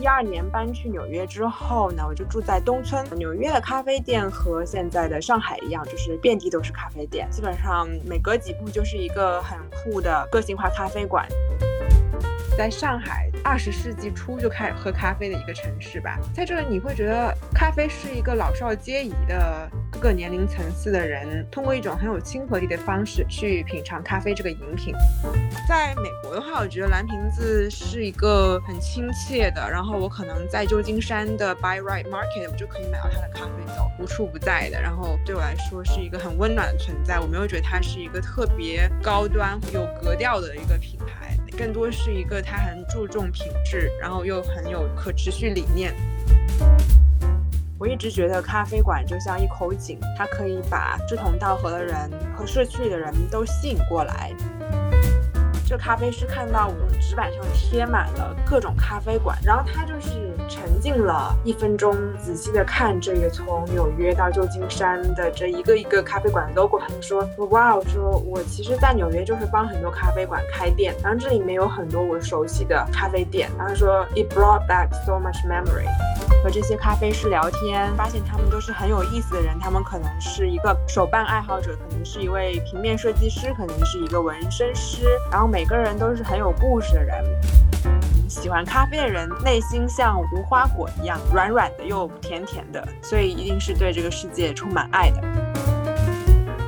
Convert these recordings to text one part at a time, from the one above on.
一二年搬去纽约之后呢，我就住在东村。纽约的咖啡店和现在的上海一样，就是遍地都是咖啡店，基本上每隔几步就是一个很酷的个性化咖啡馆。在上海，二十世纪初就开始喝咖啡的一个城市吧，在这里你会觉得咖啡是一个老少皆宜的，各年龄层次的人通过一种很有亲和力的方式去品尝咖啡这个饮品。在美国的话，我觉得蓝瓶子是一个很亲切的，然后我可能在旧金山的 Buy Right Market 我就可以买到它的咖啡豆，无处不在的，然后对我来说是一个很温暖的存在。我没有觉得它是一个特别高端有格调的一个品牌。更多是一个它很注重品质，然后又很有可持续理念。我一直觉得咖啡馆就像一口井，它可以把志同道合的人和社区里的人都吸引过来。这咖啡师看到我纸板上贴满了各种咖啡馆，然后他就是沉浸了一分钟，仔细的看这个从纽约到旧金山的这一个一个咖啡馆的 logo。他们说，哇，我说我其实，在纽约就是帮很多咖啡馆开店，然后这里面有很多我熟悉的咖啡店。然后说，it brought back so much memory。和这些咖啡师聊天，发现他们都是很有意思的人。他们可能是一个手办爱好者，可能是一位平面设计师，可能是一个纹身师，然后。每个人都是很有故事的人，喜欢咖啡的人内心像无花果一样软软的又甜甜的，所以一定是对这个世界充满爱的。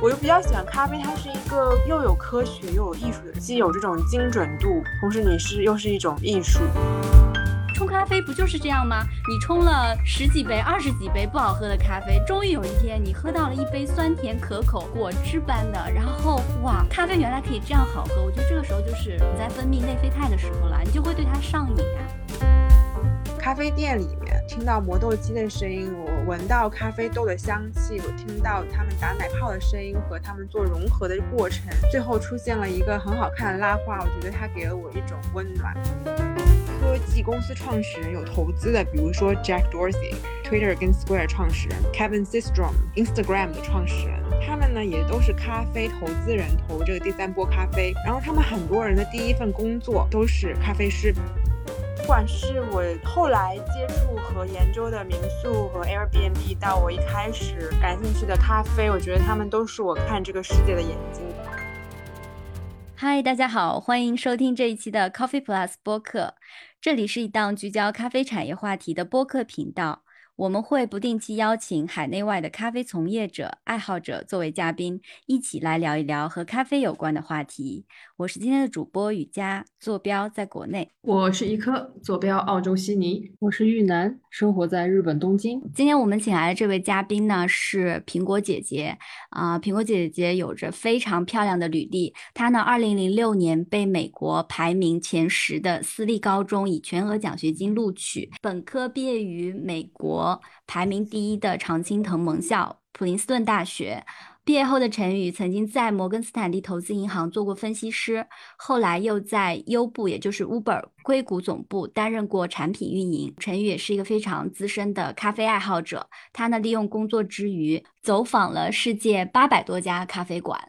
我又比较喜欢咖啡，它是一个又有科学又有艺术的，既有这种精准度，同时你是又是一种艺术。咖啡不就是这样吗？你冲了十几杯、二十几杯不好喝的咖啡，终于有一天你喝到了一杯酸甜可口、果汁般的，然后哇，咖啡原来可以这样好喝！我觉得这个时候就是你在分泌内啡肽的时候了，你就会对它上瘾啊。咖啡店里面听到磨豆机的声音，我闻到咖啡豆的香气，我听到他们打奶泡的声音和他们做融合的过程，最后出现了一个很好看的拉花，我觉得它给了我一种温暖。科技公司创始人有投资的，比如说 Jack Dorsey，Twitter 跟 Square 创始人，Kevin Systrom，Instagram 的创始人，他们呢也都是咖啡投资人，投这个第三波咖啡。然后他们很多人的第一份工作都是咖啡师。不管是我后来接触和研究的民宿和 Airbnb，到我一开始感兴趣的咖啡，我觉得他们都是我看这个世界的眼睛。嗨，大家好，欢迎收听这一期的 Coffee Plus 播客。这里是一档聚焦咖啡产业话题的播客频道，我们会不定期邀请海内外的咖啡从业者、爱好者作为嘉宾，一起来聊一聊和咖啡有关的话题。我是今天的主播雨佳，坐标在国内。我是一颗，坐标澳洲悉尼。我是玉楠，生活在日本东京。今天我们请来的这位嘉宾呢，是苹果姐姐啊。苹果姐姐有着非常漂亮的履历，她呢，二零零六年被美国排名前十的私立高中以全额奖学金录取，本科毕业于美国排名第一的常青藤盟校普林斯顿大学。毕业后的陈宇曾经在摩根斯坦利投资银行做过分析师，后来又在优步，也就是 Uber 硅谷总部担任过产品运营。陈宇也是一个非常资深的咖啡爱好者，他呢利用工作之余走访了世界八百多家咖啡馆。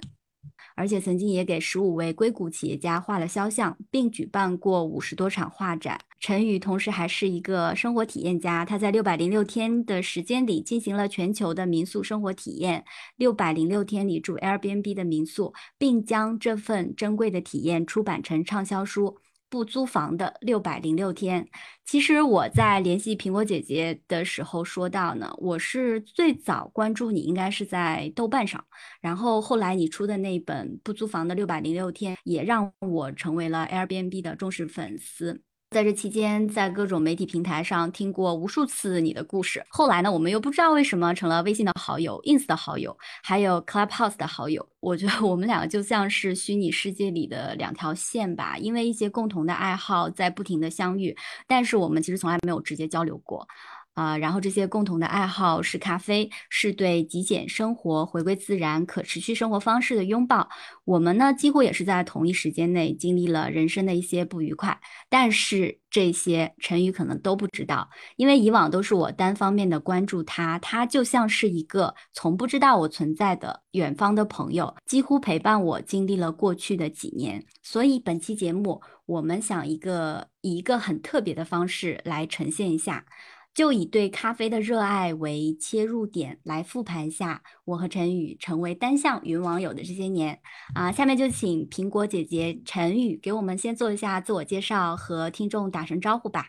而且曾经也给十五位硅谷企业家画了肖像，并举办过五十多场画展。陈宇同时还是一个生活体验家，他在六百零六天的时间里进行了全球的民宿生活体验，六百零六天里住 Airbnb 的民宿，并将这份珍贵的体验出版成畅销书。不租房的六百零六天。其实我在联系苹果姐姐的时候说到呢，我是最早关注你，应该是在豆瓣上。然后后来你出的那本不租房的六百零六天，也让我成为了 Airbnb 的忠实粉丝。在这期间，在各种媒体平台上听过无数次你的故事。后来呢，我们又不知道为什么成了微信的好友、ins 的好友，还有 Clubhouse 的好友。我觉得我们两个就像是虚拟世界里的两条线吧，因为一些共同的爱好在不停的相遇，但是我们其实从来没有直接交流过。啊，然后这些共同的爱好是咖啡，是对极简生活、回归自然、可持续生活方式的拥抱。我们呢，几乎也是在同一时间内经历了人生的一些不愉快，但是这些陈宇可能都不知道，因为以往都是我单方面的关注他，他就像是一个从不知道我存在的远方的朋友，几乎陪伴我经历了过去的几年。所以本期节目，我们想一个以一个很特别的方式来呈现一下。就以对咖啡的热爱为切入点，来复盘一下我和陈宇成为单向云网友的这些年啊。下面就请苹果姐姐陈宇给我们先做一下自我介绍，和听众打声招呼吧。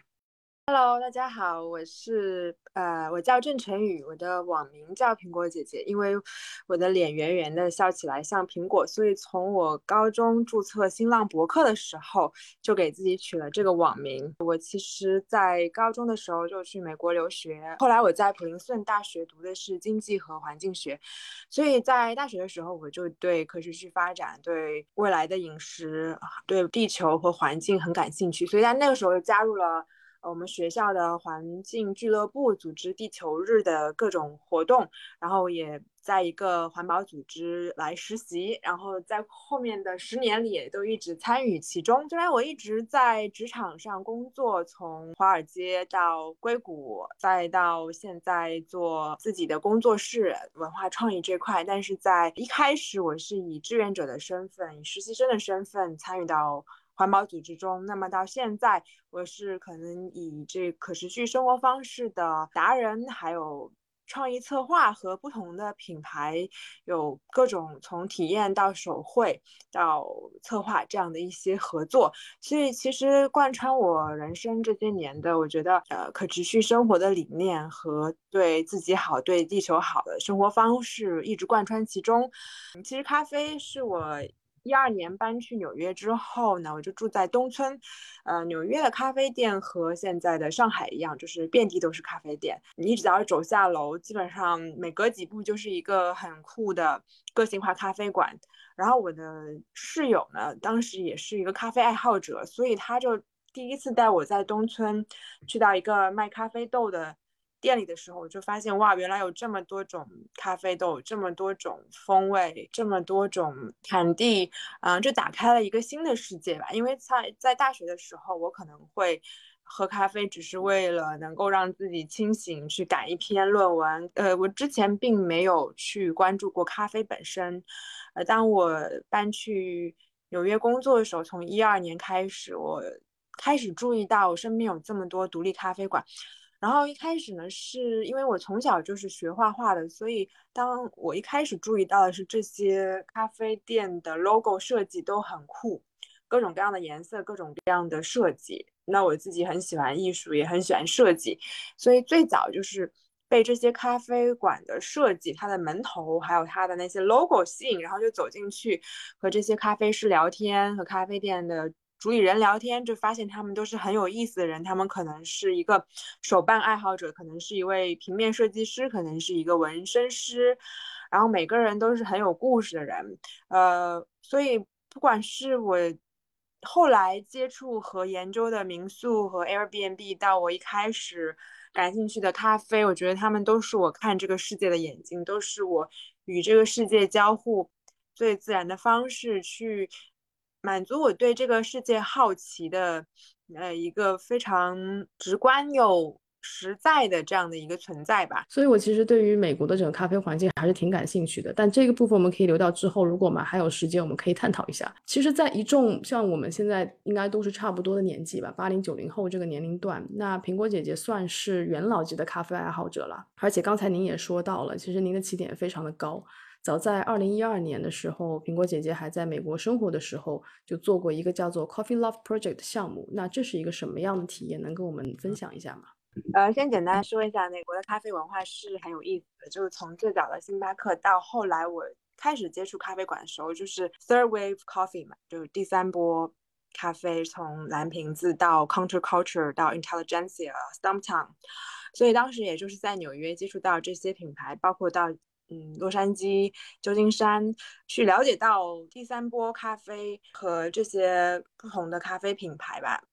Hello，大家好，我是呃，我叫郑晨宇，我的网名叫苹果姐姐，因为我的脸圆圆的，笑起来像苹果，所以从我高中注册新浪博客的时候就给自己取了这个网名。我其实，在高中的时候就去美国留学，后来我在普林斯顿大学读的是经济和环境学，所以在大学的时候我就对可持续发展、对未来的饮食、对地球和环境很感兴趣，所以在那个时候就加入了。我们学校的环境俱乐部组织地球日的各种活动，然后也在一个环保组织来实习，然后在后面的十年里也都一直参与其中。虽然我一直在职场上工作，从华尔街到硅谷，再到现在做自己的工作室文化创意这块，但是在一开始我是以志愿者的身份，以实习生的身份参与到。环保组织中，那么到现在，我是可能以这可持续生活方式的达人，还有创意策划和不同的品牌，有各种从体验到手绘到策划这样的一些合作。所以，其实贯穿我人生这些年的，我觉得呃可持续生活的理念和对自己好、对地球好的生活方式一直贯穿其中。其实，咖啡是我。一二年搬去纽约之后呢，我就住在东村。呃，纽约的咖啡店和现在的上海一样，就是遍地都是咖啡店。你只要走下楼，基本上每隔几步就是一个很酷的个性化咖啡馆。然后我的室友呢，当时也是一个咖啡爱好者，所以他就第一次带我在东村去到一个卖咖啡豆的。店里的时候，我就发现哇，原来有这么多种咖啡豆，这么多种风味，这么多种产地，嗯，就打开了一个新的世界吧。因为在在大学的时候，我可能会喝咖啡，只是为了能够让自己清醒，去赶一篇论文。呃，我之前并没有去关注过咖啡本身。呃，当我搬去纽约工作的时候，从一二年开始，我开始注意到我身边有这么多独立咖啡馆。然后一开始呢，是因为我从小就是学画画的，所以当我一开始注意到的是这些咖啡店的 logo 设计都很酷，各种各样的颜色，各种各样的设计。那我自己很喜欢艺术，也很喜欢设计，所以最早就是被这些咖啡馆的设计、它的门头还有它的那些 logo 吸引，然后就走进去和这些咖啡师聊天，和咖啡店的。主理人聊天就发现他们都是很有意思的人，他们可能是一个手办爱好者，可能是一位平面设计师，可能是一个纹身师，然后每个人都是很有故事的人。呃，所以不管是我后来接触和研究的民宿和 Airbnb，到我一开始感兴趣的咖啡，我觉得他们都是我看这个世界的眼睛，都是我与这个世界交互最自然的方式去。满足我对这个世界好奇的，呃，一个非常直观又实在的这样的一个存在吧。所以，我其实对于美国的整个咖啡环境还是挺感兴趣的。但这个部分我们可以留到之后，如果我们还有时间，我们可以探讨一下。其实，在一众像我们现在应该都是差不多的年纪吧，八零九零后这个年龄段，那苹果姐姐算是元老级的咖啡爱好者了。而且刚才您也说到了，其实您的起点非常的高。早在二零一二年的时候，苹果姐姐还在美国生活的时候，就做过一个叫做 Coffee Love Project 的项目。那这是一个什么样的体验？能跟我们分享一下吗？呃，先简单说一下，美国的咖啡文化是很有意思的。就是从最早的星巴克，到后来我开始接触咖啡馆的时候，就是 Third Wave Coffee 嘛，就是第三波咖啡，从蓝瓶子到 Counter Culture 到 Intelligentsia、Stumptown。所以当时也就是在纽约接触到这些品牌，包括到。嗯，洛杉矶、旧金山，去了解到第三波咖啡和这些不同的咖啡品牌吧。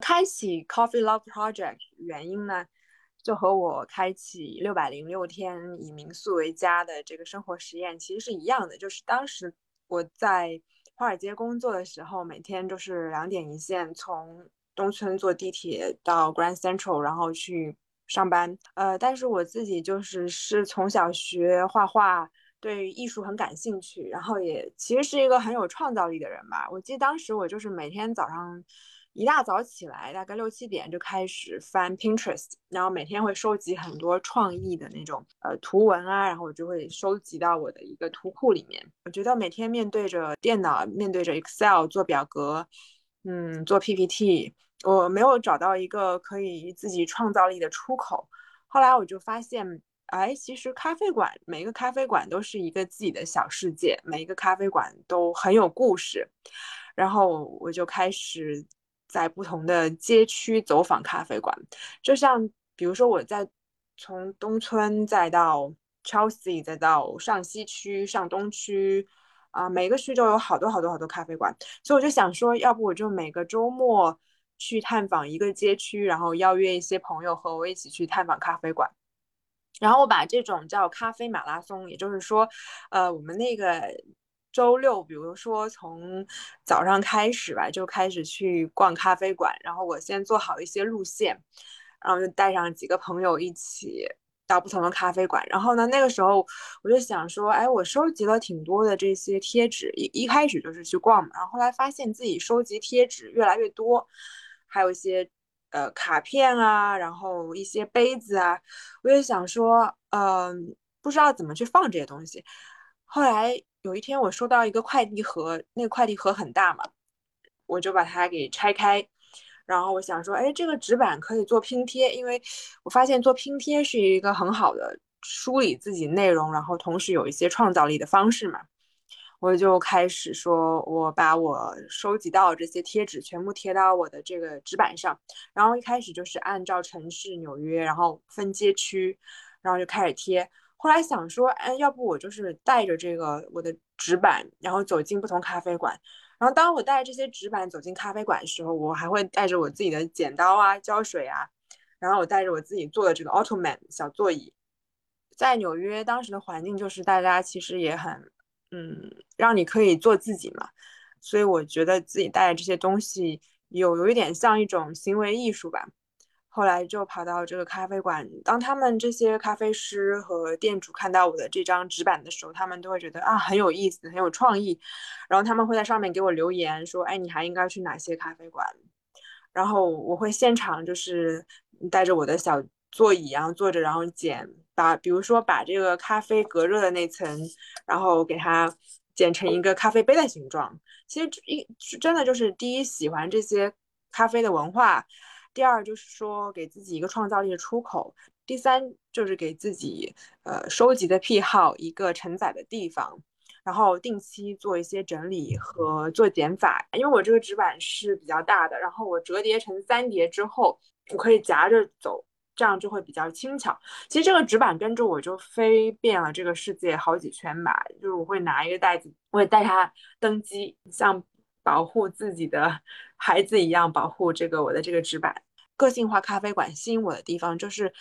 开启 Coffee Love Project 原因呢，就和我开启六百零六天以民宿为家的这个生活实验其实是一样的。就是当时我在华尔街工作的时候，每天就是两点一线，从东村坐地铁到 Grand Central，然后去上班。呃，但是我自己就是是从小学画画。对艺术很感兴趣，然后也其实是一个很有创造力的人吧。我记得当时我就是每天早上一大早起来，大概六七点就开始翻 Pinterest，然后每天会收集很多创意的那种呃图文啊，然后我就会收集到我的一个图库里面。我觉得每天面对着电脑，面对着 Excel 做表格，嗯，做 PPT，我没有找到一个可以自己创造力的出口。后来我就发现。哎，其实咖啡馆每一个咖啡馆都是一个自己的小世界，每一个咖啡馆都很有故事。然后我就开始在不同的街区走访咖啡馆，就像比如说我在从东村再到 Chelsea，再到上西区、上东区，啊，每个区都有好多好多好多咖啡馆。所以我就想说，要不我就每个周末去探访一个街区，然后邀约一些朋友和我一起去探访咖啡馆。然后我把这种叫咖啡马拉松，也就是说，呃，我们那个周六，比如说从早上开始吧，就开始去逛咖啡馆。然后我先做好一些路线，然后就带上几个朋友一起到不同的咖啡馆。然后呢，那个时候我就想说，哎，我收集了挺多的这些贴纸，一一开始就是去逛嘛，然后后来发现自己收集贴纸越来越多，还有一些。呃，卡片啊，然后一些杯子啊，我也想说，嗯，不知道怎么去放这些东西。后来有一天，我收到一个快递盒，那个快递盒很大嘛，我就把它给拆开，然后我想说，哎，这个纸板可以做拼贴，因为我发现做拼贴是一个很好的梳理自己内容，然后同时有一些创造力的方式嘛。我就开始说，我把我收集到这些贴纸全部贴到我的这个纸板上，然后一开始就是按照城市纽约，然后分街区，然后就开始贴。后来想说，哎，要不我就是带着这个我的纸板，然后走进不同咖啡馆。然后当我带着这些纸板走进咖啡馆的时候，我还会带着我自己的剪刀啊、胶水啊，然后我带着我自己做的这个 Ottoman 小座椅。在纽约当时的环境就是大家其实也很。嗯，让你可以做自己嘛，所以我觉得自己带的这些东西有有一点像一种行为艺术吧。后来就跑到这个咖啡馆，当他们这些咖啡师和店主看到我的这张纸板的时候，他们都会觉得啊很有意思，很有创意，然后他们会在上面给我留言说，哎，你还应该去哪些咖啡馆？然后我会现场就是带着我的小座椅，然后坐着，然后剪。把，比如说把这个咖啡隔热的那层，然后给它剪成一个咖啡杯的形状。其实一真的就是第一喜欢这些咖啡的文化，第二就是说给自己一个创造力的出口，第三就是给自己呃收集的癖好一个承载的地方，然后定期做一些整理和做减法。因为我这个纸板是比较大的，然后我折叠成三叠之后，我可以夹着走。这样就会比较轻巧。其实这个纸板跟着我就飞遍了这个世界好几圈吧。就是我会拿一个袋子，我会带它登机，像保护自己的 孩子一样保护这个我的这个纸板。个性化咖啡馆吸引我的地方就是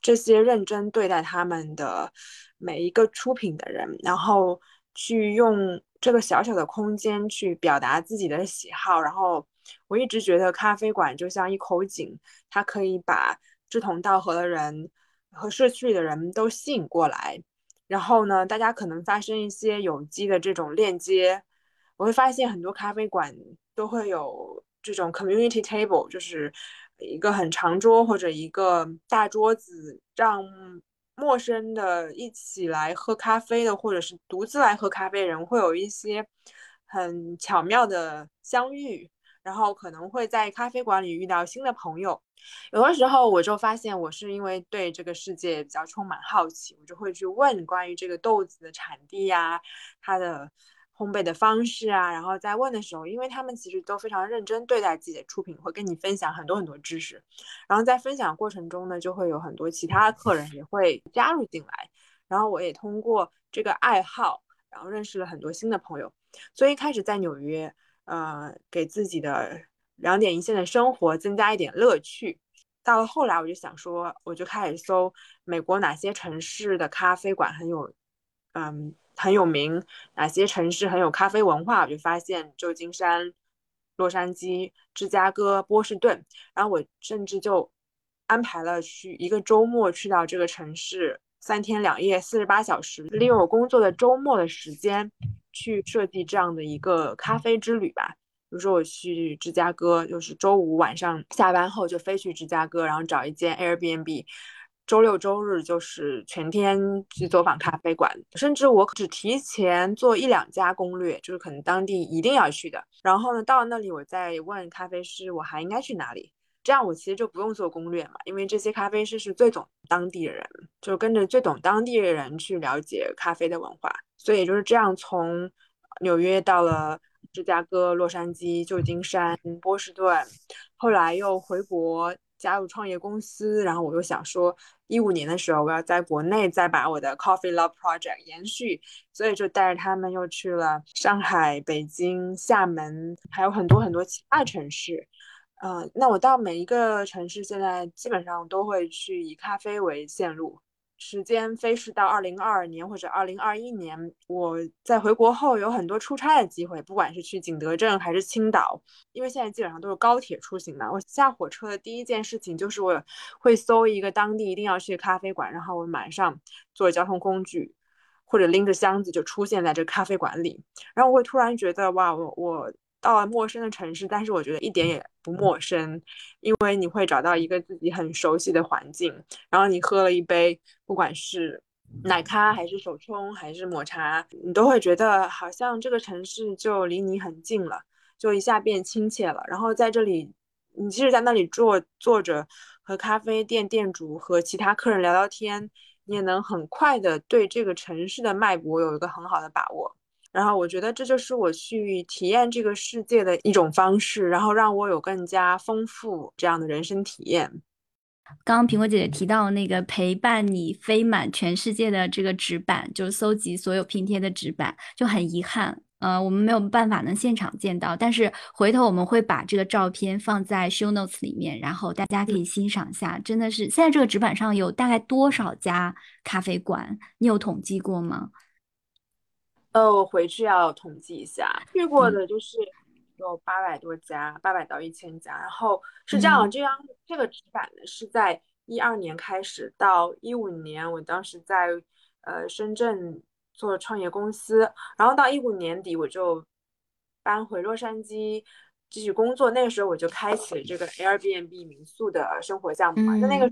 这些认真对待他们的每一个出品的人，然后去用这个小小的空间去表达自己的喜好。然后我一直觉得咖啡馆就像一口井，它可以把。志同道合的人和社区里的人都吸引过来，然后呢，大家可能发生一些有机的这种链接。我会发现很多咖啡馆都会有这种 community table，就是一个很长桌或者一个大桌子，让陌生的一起来喝咖啡的，或者是独自来喝咖啡人会有一些很巧妙的相遇。然后可能会在咖啡馆里遇到新的朋友，有的时候我就发现我是因为对这个世界比较充满好奇，我就会去问关于这个豆子的产地呀，它的烘焙的方式啊。然后在问的时候，因为他们其实都非常认真对待自己的出品，会跟你分享很多很多知识。然后在分享过程中呢，就会有很多其他的客人也会加入进来。然后我也通过这个爱好，然后认识了很多新的朋友。所以一开始在纽约。呃，给自己的两点一线的生活增加一点乐趣。到了后来，我就想说，我就开始搜美国哪些城市的咖啡馆很有，嗯，很有名，哪些城市很有咖啡文化，我就发现旧金山、洛杉矶、芝加哥、波士顿，然后我甚至就安排了去一个周末去到这个城市。三天两夜，四十八小时，利用我工作的周末的时间，去设计这样的一个咖啡之旅吧。比如说，我去芝加哥，就是周五晚上下班后就飞去芝加哥，然后找一间 Airbnb。周六周日就是全天去走访咖啡馆，甚至我只提前做一两家攻略，就是可能当地一定要去的。然后呢，到了那里，我再问咖啡师，我还应该去哪里。这样我其实就不用做攻略嘛，因为这些咖啡师是最懂当地人，就跟着最懂当地人去了解咖啡的文化，所以就是这样从纽约到了芝加哥、洛杉矶、旧金山、波士顿，后来又回国加入创业公司，然后我又想说，一五年的时候我要在国内再把我的 Coffee Love Project 延续，所以就带着他们又去了上海、北京、厦门，还有很多很多其他城市。嗯，那我到每一个城市，现在基本上都会去以咖啡为线路，时间飞逝到二零二二年或者二零二一年。我在回国后有很多出差的机会，不管是去景德镇还是青岛，因为现在基本上都是高铁出行嘛。我下火车的第一件事情就是我会搜一个当地一定要去的咖啡馆，然后我马上坐交通工具或者拎着箱子就出现在这咖啡馆里，然后我会突然觉得哇，我我。到了陌生的城市，但是我觉得一点也不陌生，因为你会找到一个自己很熟悉的环境，然后你喝了一杯，不管是奶咖还是手冲还是抹茶，你都会觉得好像这个城市就离你很近了，就一下变亲切了。然后在这里，你即使在那里坐坐着和咖啡店店主和其他客人聊聊天，你也能很快的对这个城市的脉搏有一个很好的把握。然后我觉得这就是我去体验这个世界的一种方式，然后让我有更加丰富这样的人生体验。刚刚苹果姐姐提到那个陪伴你飞满全世界的这个纸板，就是搜集所有拼贴的纸板，就很遗憾，呃，我们没有办法能现场见到，但是回头我们会把这个照片放在 show notes 里面，然后大家可以欣赏一下。真的是现在这个纸板上有大概多少家咖啡馆？你有统计过吗？呃，我回去要统计一下，去过的就是有八百多家，八百到一千家。然后是这样，这样这个纸板呢是在一二年开始，到一五年，我当时在呃深圳做创业公司，然后到一五年底我就搬回洛杉矶继续工作。那个时候我就开启了这个 Airbnb 民宿的生活项目嘛，在那个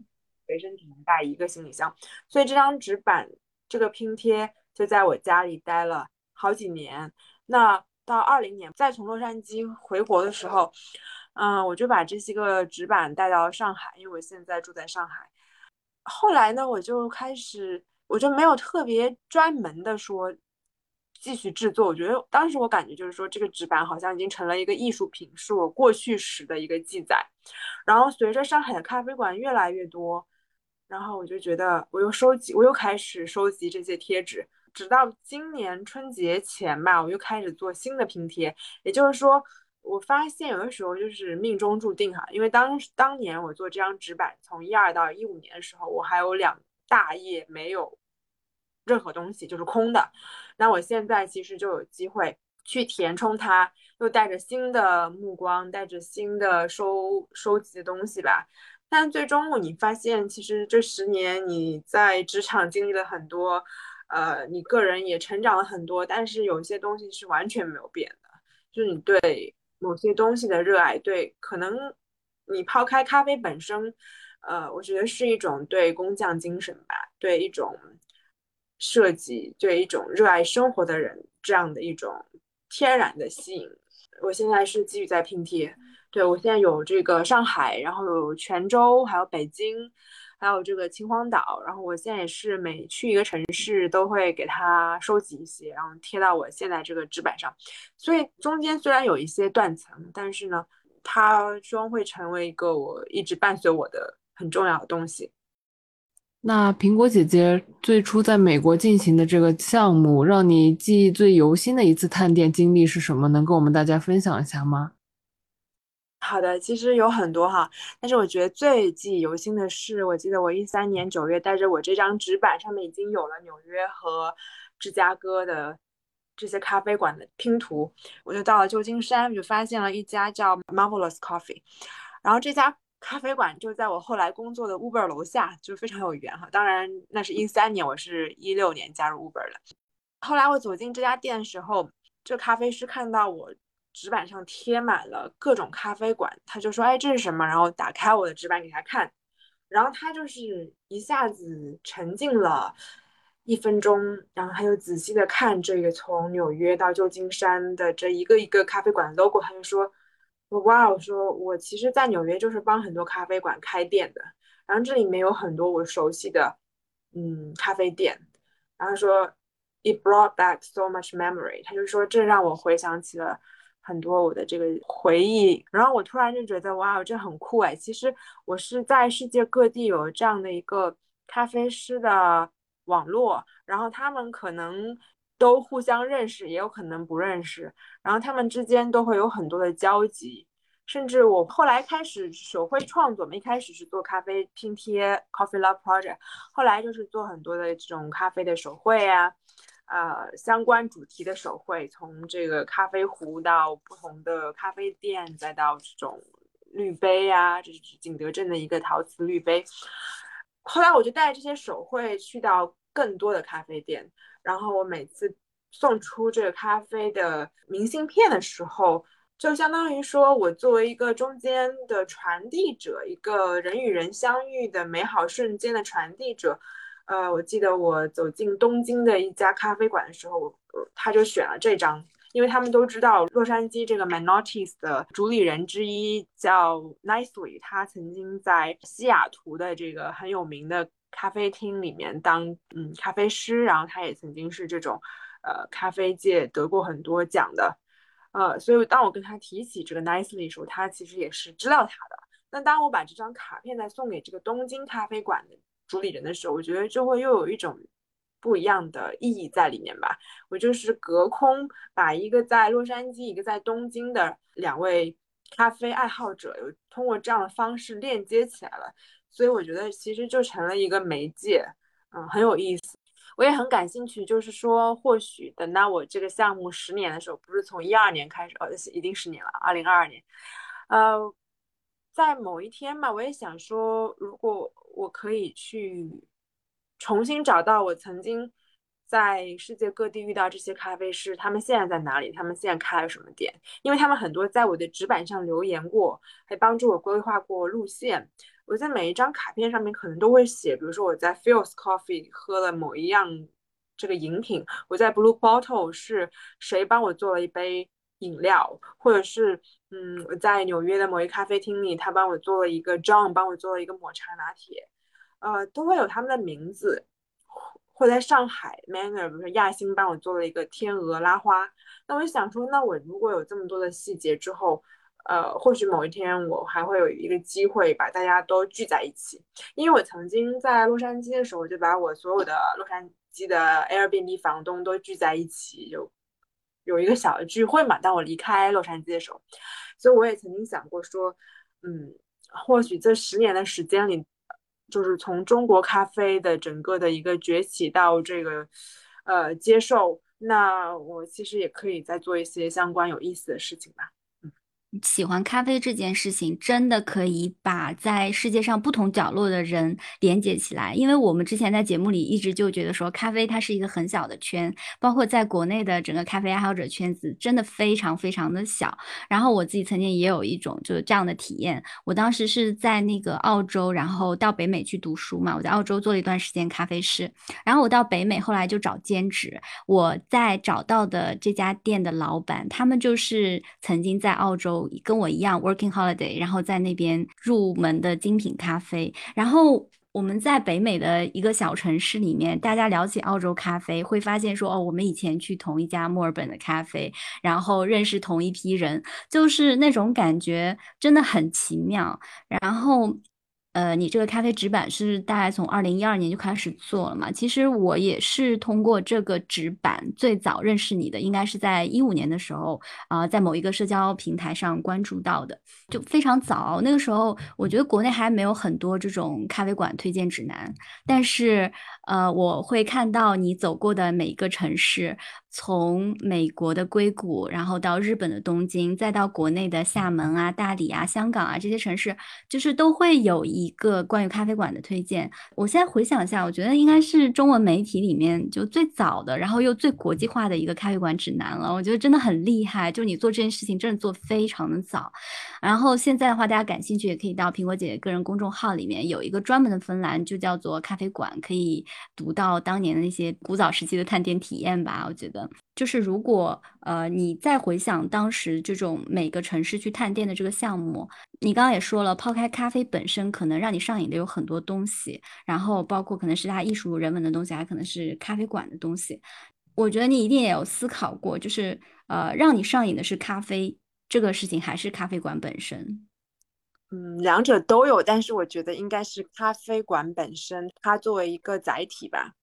随身只能带一个行李箱，所以这张纸板这个拼贴就在我家里待了。好几年，那到二零年再从洛杉矶回国的时候，嗯，我就把这些个纸板带到上海，因为我现在住在上海。后来呢，我就开始，我就没有特别专门的说继续制作。我觉得当时我感觉就是说，这个纸板好像已经成了一个艺术品，是我过去时的一个记载。然后随着上海的咖啡馆越来越多，然后我就觉得我又收集，我又开始收集这些贴纸。直到今年春节前吧，我又开始做新的拼贴。也就是说，我发现有的时候就是命中注定哈。因为当当年我做这张纸板，从一二到一五年的时候，我还有两大页没有任何东西，就是空的。那我现在其实就有机会去填充它，又带着新的目光，带着新的收收集的东西吧。但最终你发现，其实这十年你在职场经历了很多。呃，你个人也成长了很多，但是有些东西是完全没有变的，就是你对某些东西的热爱，对可能你抛开咖啡本身，呃，我觉得是一种对工匠精神吧，对一种设计，对一种热爱生活的人这样的一种天然的吸引。我现在是继续在拼贴，对我现在有这个上海，然后有泉州，还有北京。还有这个秦皇岛，然后我现在也是每去一个城市都会给它收集一些，然后贴到我现在这个纸板上。所以中间虽然有一些断层，但是呢，它终会成为一个我一直伴随我的很重要的东西。那苹果姐姐最初在美国进行的这个项目，让你记忆最犹新的一次探店经历是什么？能跟我们大家分享一下吗？好的，其实有很多哈，但是我觉得最记忆犹新的是，我记得我一三年九月带着我这张纸板上面已经有了纽约和芝加哥的这些咖啡馆的拼图，我就到了旧金山，就发现了一家叫 Marvelous Coffee，然后这家咖啡馆就在我后来工作的 Uber 楼下，就非常有缘哈。当然那是一三年，我是一六年加入 Uber 的。后来我走进这家店的时候，这咖啡师看到我。纸板上贴满了各种咖啡馆，他就说：“哎，这是什么？”然后打开我的纸板给他看，然后他就是一下子沉浸了一分钟，然后他就仔细的看这个从纽约到旧金山的这一个一个咖啡馆的 logo，他就说：“哇，我说我其实，在纽约就是帮很多咖啡馆开店的，然后这里面有很多我熟悉的嗯咖啡店，然后说 it brought back so much memory，他就说这让我回想起了。”很多我的这个回忆，然后我突然就觉得，哇，这很酷哎！其实我是在世界各地有这样的一个咖啡师的网络，然后他们可能都互相认识，也有可能不认识，然后他们之间都会有很多的交集。甚至我后来开始手绘创作，嘛，一开始是做咖啡拼贴 （Coffee Love Project），后来就是做很多的这种咖啡的手绘啊。呃，相关主题的手绘，从这个咖啡壶到不同的咖啡店，再到这种滤杯啊，这是景德镇的一个陶瓷滤杯。后来我就带这些手绘去到更多的咖啡店，然后我每次送出这个咖啡的明信片的时候，就相当于说我作为一个中间的传递者，一个人与人相遇的美好瞬间的传递者。呃，我记得我走进东京的一家咖啡馆的时候，我他就选了这张，因为他们都知道洛杉矶这个 Manotis 的主理人之一叫 Nicely，他曾经在西雅图的这个很有名的咖啡厅里面当嗯咖啡师，然后他也曾经是这种呃咖啡界得过很多奖的，呃，所以当我跟他提起这个 Nicely 的时候，他其实也是知道他的。那当我把这张卡片再送给这个东京咖啡馆的。主理人的时候，我觉得就会又有一种不一样的意义在里面吧。我就是隔空把一个在洛杉矶、一个在东京的两位咖啡爱好者，有通过这样的方式链接起来了。所以我觉得其实就成了一个媒介，嗯，很有意思。我也很感兴趣，就是说，或许等到我这个项目十年的时候，不是从一二年开始，哦，一定十年了，二零二二年，呃。在某一天嘛，我也想说，如果我可以去重新找到我曾经在世界各地遇到这些咖啡师，他们现在在哪里？他们现在开了什么店？因为他们很多在我的纸板上留言过，还帮助我规划过路线。我在每一张卡片上面可能都会写，比如说我在 Phil's Coffee 喝了某一样这个饮品，我在 Blue Bottle 是谁帮我做了一杯。饮料，或者是嗯，在纽约的某一咖啡厅里，他帮我做了一个 John，帮我做了一个抹茶拿铁，呃，都会有他们的名字。或在上海 Manner，比如说亚星帮我做了一个天鹅拉花。那我就想说，那我如果有这么多的细节之后，呃，或许某一天我还会有一个机会把大家都聚在一起。因为我曾经在洛杉矶的时候，就把我所有的洛杉矶的 Airbnb 房东都聚在一起，就。有一个小的聚会嘛，当我离开洛杉矶的时候，所以我也曾经想过说，嗯，或许这十年的时间里，就是从中国咖啡的整个的一个崛起到这个，呃，接受，那我其实也可以再做一些相关有意思的事情吧。喜欢咖啡这件事情，真的可以把在世界上不同角落的人连接起来。因为我们之前在节目里一直就觉得说，咖啡它是一个很小的圈，包括在国内的整个咖啡爱好者圈子，真的非常非常的小。然后我自己曾经也有一种就是这样的体验，我当时是在那个澳洲，然后到北美去读书嘛。我在澳洲做了一段时间咖啡师，然后我到北美后来就找兼职。我在找到的这家店的老板，他们就是曾经在澳洲。跟我一样 working holiday，然后在那边入门的精品咖啡。然后我们在北美的一个小城市里面，大家了解澳洲咖啡，会发现说哦，我们以前去同一家墨尔本的咖啡，然后认识同一批人，就是那种感觉真的很奇妙。然后呃，你这个咖啡纸板是大概从二零一二年就开始做了嘛？其实我也是通过这个纸板最早认识你的，应该是在一五年的时候啊，在某一个社交平台上关注到的，就非常早。那个时候我觉得国内还没有很多这种咖啡馆推荐指南，但是呃，我会看到你走过的每一个城市。从美国的硅谷，然后到日本的东京，再到国内的厦门啊、大理啊、香港啊这些城市，就是都会有一个关于咖啡馆的推荐。我现在回想一下，我觉得应该是中文媒体里面就最早的，然后又最国际化的一个咖啡馆指南了。我觉得真的很厉害，就你做这件事情真的做非常的早。然后现在的话，大家感兴趣也可以到苹果姐姐个人公众号里面有一个专门的分栏，就叫做咖啡馆，可以读到当年的那些古早时期的探店体验吧。我觉得。就是如果呃你再回想当时这种每个城市去探店的这个项目，你刚刚也说了，抛开咖啡本身可能让你上瘾的有很多东西，然后包括可能是它艺术人文的东西，还可能是咖啡馆的东西。我觉得你一定也有思考过，就是呃让你上瘾的是咖啡这个事情，还是咖啡馆本身？嗯，两者都有，但是我觉得应该是咖啡馆本身，它作为一个载体吧。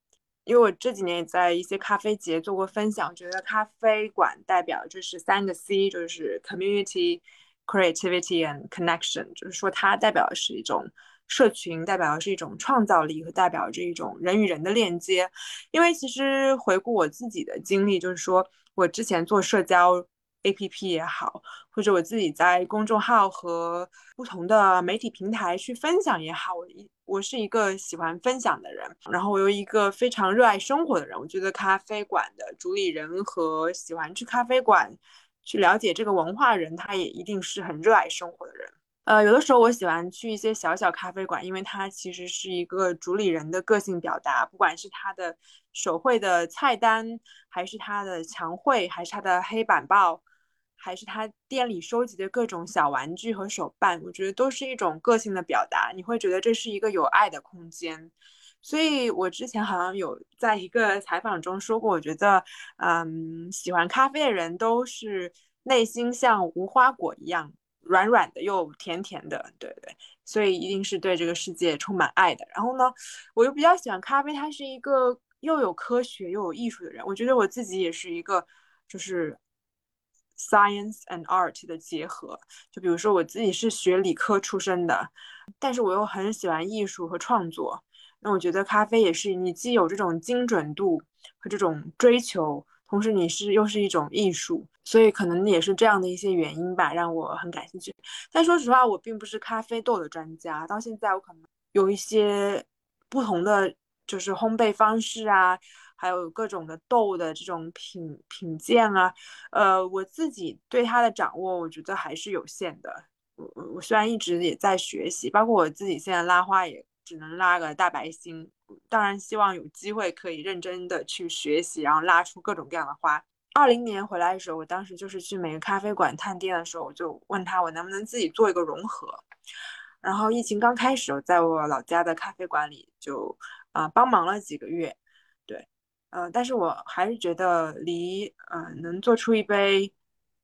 因为我这几年也在一些咖啡节做过分享，我觉得咖啡馆代表就是三个 C，就是 community、creativity and connection，就是说它代表的是一种社群，代表的是一种创造力和代表着一种人与人的链接。因为其实回顾我自己的经历，就是说我之前做社交。A P P 也好，或者我自己在公众号和不同的媒体平台去分享也好，我一我是一个喜欢分享的人，然后我又一个非常热爱生活的人。我觉得咖啡馆的主理人和喜欢去咖啡馆去了解这个文化人，他也一定是很热爱生活的人。呃，有的时候我喜欢去一些小小咖啡馆，因为它其实是一个主理人的个性表达，不管是他的手绘的菜单，还是他的墙绘，还是他的黑板报。还是他店里收集的各种小玩具和手办，我觉得都是一种个性的表达。你会觉得这是一个有爱的空间。所以我之前好像有在一个采访中说过，我觉得，嗯，喜欢咖啡的人都是内心像无花果一样软软的又甜甜的，对对。所以一定是对这个世界充满爱的。然后呢，我又比较喜欢咖啡，它是一个又有科学又有艺术的人。我觉得我自己也是一个，就是。Science and art 的结合，就比如说我自己是学理科出身的，但是我又很喜欢艺术和创作。那我觉得咖啡也是，你既有这种精准度和这种追求，同时你是又是一种艺术，所以可能也是这样的一些原因吧，让我很感兴趣。但说实话，我并不是咖啡豆的专家，到现在我可能有一些不同的就是烘焙方式啊。还有各种的豆的这种品品鉴啊，呃，我自己对它的掌握，我觉得还是有限的。我我虽然一直也在学习，包括我自己现在拉花也只能拉个大白星。当然，希望有机会可以认真的去学习，然后拉出各种各样的花。二零年回来的时候，我当时就是去每个咖啡馆探店的时候，我就问他我能不能自己做一个融合。然后疫情刚开始，我在我老家的咖啡馆里就啊帮忙了几个月。呃，但是我还是觉得离呃能做出一杯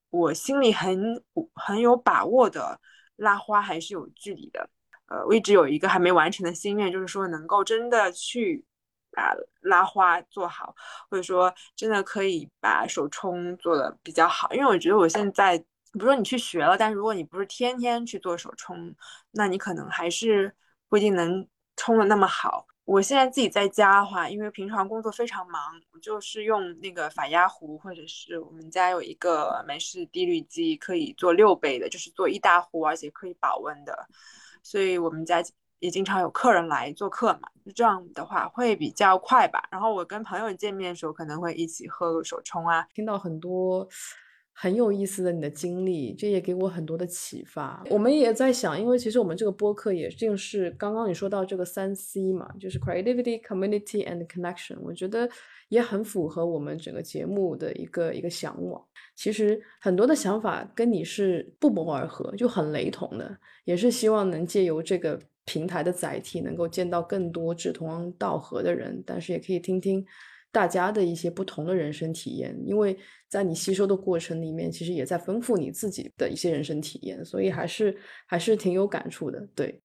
我心里很很有把握的拉花还是有距离的。呃，我一直有一个还没完成的心愿，就是说能够真的去把拉花做好，或者说真的可以把手冲做的比较好。因为我觉得我现在，比如说你去学了，但是如果你不是天天去做手冲，那你可能还是不一定能冲的那么好。我现在自己在家的话，因为平常工作非常忙，我就是用那个法压壶，或者是我们家有一个美式滴滤机，可以做六杯的，就是做一大壶，而且可以保温的。所以我们家也经常有客人来做客嘛，就这样的话会比较快吧。然后我跟朋友见面的时候，可能会一起喝个手冲啊，听到很多。很有意思的你的经历，这也给我很多的启发。我们也在想，因为其实我们这个播客也正是刚刚你说到这个三 C 嘛，就是 creativity、community and connection，我觉得也很符合我们整个节目的一个一个向往。其实很多的想法跟你是不谋而合，就很雷同的，也是希望能借由这个平台的载体，能够见到更多志同道合的人，但是也可以听听。大家的一些不同的人生体验，因为在你吸收的过程里面，其实也在丰富你自己的一些人生体验，所以还是还是挺有感触的。对，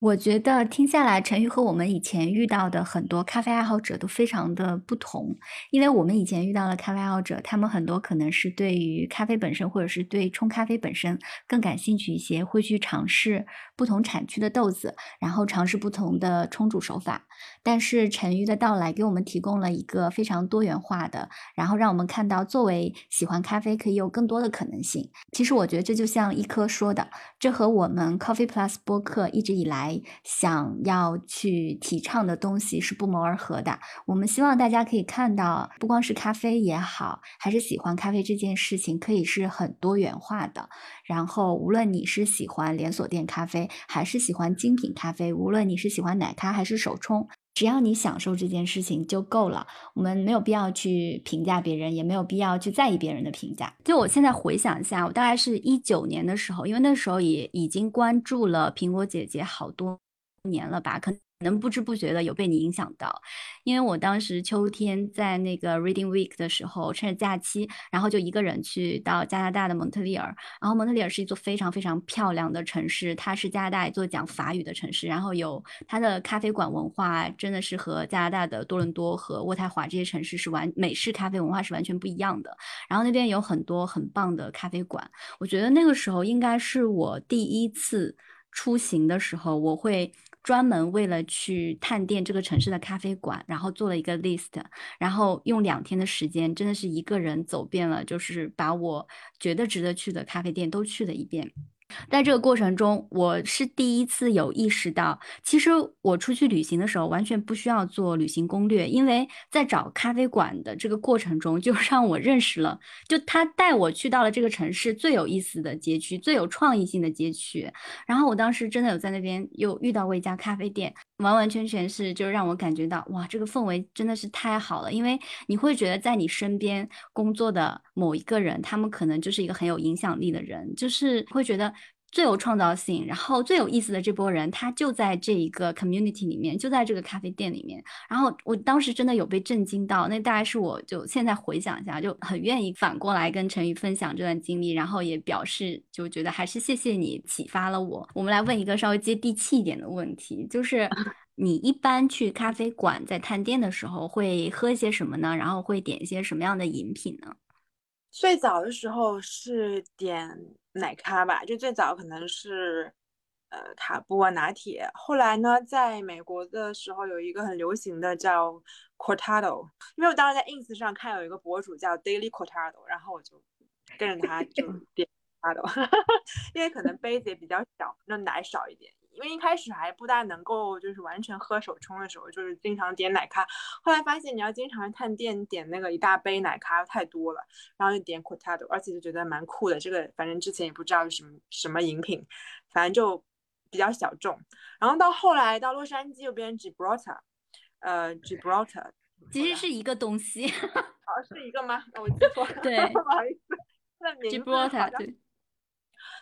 我觉得听下来，陈宇和我们以前遇到的很多咖啡爱好者都非常的不同，因为我们以前遇到的咖啡爱好者，他们很多可能是对于咖啡本身，或者是对冲咖啡本身更感兴趣一些，会去尝试不同产区的豆子，然后尝试不同的冲煮手法。但是陈宇的到来给我们提供了一个非常多元化的，然后让我们看到作为喜欢咖啡可以有更多的可能性。其实我觉得这就像一科说的，这和我们 Coffee Plus 播客一直以来。想要去提倡的东西是不谋而合的。我们希望大家可以看到，不光是咖啡也好，还是喜欢咖啡这件事情，可以是很多元化的。然后，无论你是喜欢连锁店咖啡，还是喜欢精品咖啡，无论你是喜欢奶咖还是手冲，只要你享受这件事情就够了。我们没有必要去评价别人，也没有必要去在意别人的评价。就我现在回想一下，我大概是一九年的时候，因为那时候也已经关注了苹果姐姐好多。年了吧，可能不知不觉的有被你影响到，因为我当时秋天在那个 Reading Week 的时候，趁着假期，然后就一个人去到加拿大的蒙特利尔，然后蒙特利尔是一座非常非常漂亮的城市，它是加拿大一座讲法语的城市，然后有它的咖啡馆文化，真的是和加拿大的多伦多和渥太华这些城市是完美式咖啡文化是完全不一样的，然后那边有很多很棒的咖啡馆，我觉得那个时候应该是我第一次出行的时候，我会。专门为了去探店这个城市的咖啡馆，然后做了一个 list，然后用两天的时间，真的是一个人走遍了，就是把我觉得值得去的咖啡店都去了一遍。在这个过程中，我是第一次有意识到，其实我出去旅行的时候完全不需要做旅行攻略，因为在找咖啡馆的这个过程中，就 让我认识了，就他带我去到了这个城市最有意思的街区、最有创意性的街区。然后我当时真的有在那边又遇到过一家咖啡店，完完全全是就让我感觉到，哇，这个氛围真的是太好了，因为你会觉得在你身边工作的某一个人，他们可能就是一个很有影响力的人，就是会觉得。最有创造性，然后最有意思的这波人，他就在这一个 community 里面，就在这个咖啡店里面。然后我当时真的有被震惊到，那大概是我就现在回想一下，就很愿意反过来跟陈宇分享这段经历，然后也表示就觉得还是谢谢你启发了我。我们来问一个稍微接地气一点的问题，就是 你一般去咖啡馆在探店的时候会喝一些什么呢？然后会点一些什么样的饮品呢？最早的时候是点奶咖吧，就最早可能是呃卡布啊拿铁。后来呢，在美国的时候有一个很流行的叫 Cortado，因为我当时在 Ins 上看有一个博主叫 Daily Cortado，然后我就跟着他就点 Cortado，因为可能杯子也比较小，那奶少一点。因为一开始还不大能够，就是完全喝手冲的时候，就是经常点奶咖。后来发现你要经常探店点那个一大杯奶咖太多了，然后就点 Cortado，而且就觉得蛮酷的。这个反正之前也不知道是什么什么饮品，反正就比较小众。然后到后来到洛杉矶又变成 Gibraltar，呃，Gibraltar 其实是一个东西，哦，是一个吗？我记错了，对，不好意思，那名字好像。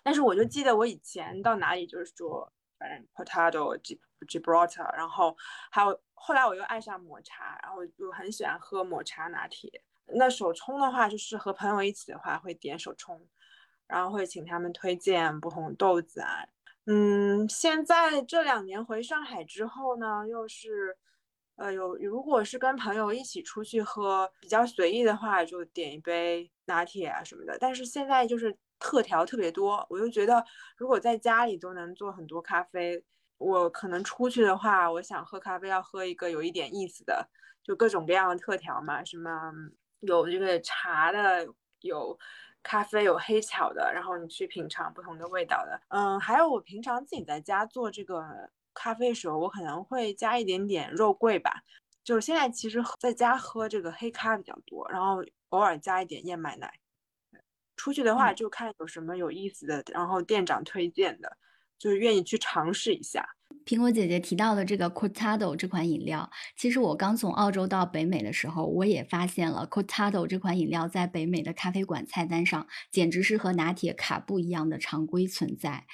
但是我就记得我以前到哪里就是说。反正 potato Gibraltar，然后还有后来我又爱上抹茶，然后就很喜欢喝抹茶拿铁。那手冲的话，就是和朋友一起的话会点手冲，然后会请他们推荐不同豆子啊。嗯，现在这两年回上海之后呢，又是呃有如果是跟朋友一起出去喝比较随意的话，就点一杯拿铁啊什么的。但是现在就是。特调特别多，我就觉得如果在家里都能做很多咖啡，我可能出去的话，我想喝咖啡要喝一个有一点意思的，就各种各样的特调嘛，什么有这个茶的，有咖啡，有黑巧的，然后你去品尝不同的味道的。嗯，还有我平常自己在家做这个咖啡的时候，我可能会加一点点肉桂吧。就是现在其实在家喝这个黑咖比较多，然后偶尔加一点燕麦奶。出去的话就看有什么有意思的，然后店长推荐的，就是愿意去尝试一下。苹果姐姐提到的这个 Cortado 这款饮料，其实我刚从澳洲到北美的时候，我也发现了 Cortado 这款饮料在北美的咖啡馆菜单上，简直是和拿铁卡布一样的常规存在。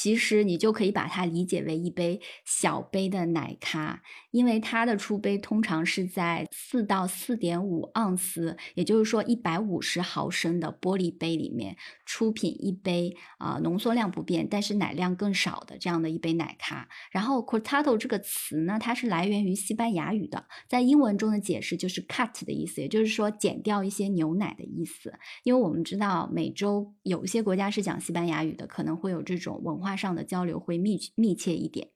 其实你就可以把它理解为一杯小杯的奶咖，因为它的出杯通常是在四到四点五盎司，也就是说一百五十毫升的玻璃杯里面出品一杯啊、浓缩量不变，但是奶量更少的这样的一杯奶咖。然后 cortado 这个词呢，它是来源于西班牙语的，在英文中的解释就是 cut 的意思，也就是说减掉一些牛奶的意思。因为我们知道美洲有一些国家是讲西班牙语的，可能会有这种文化上的交流会密密切一点。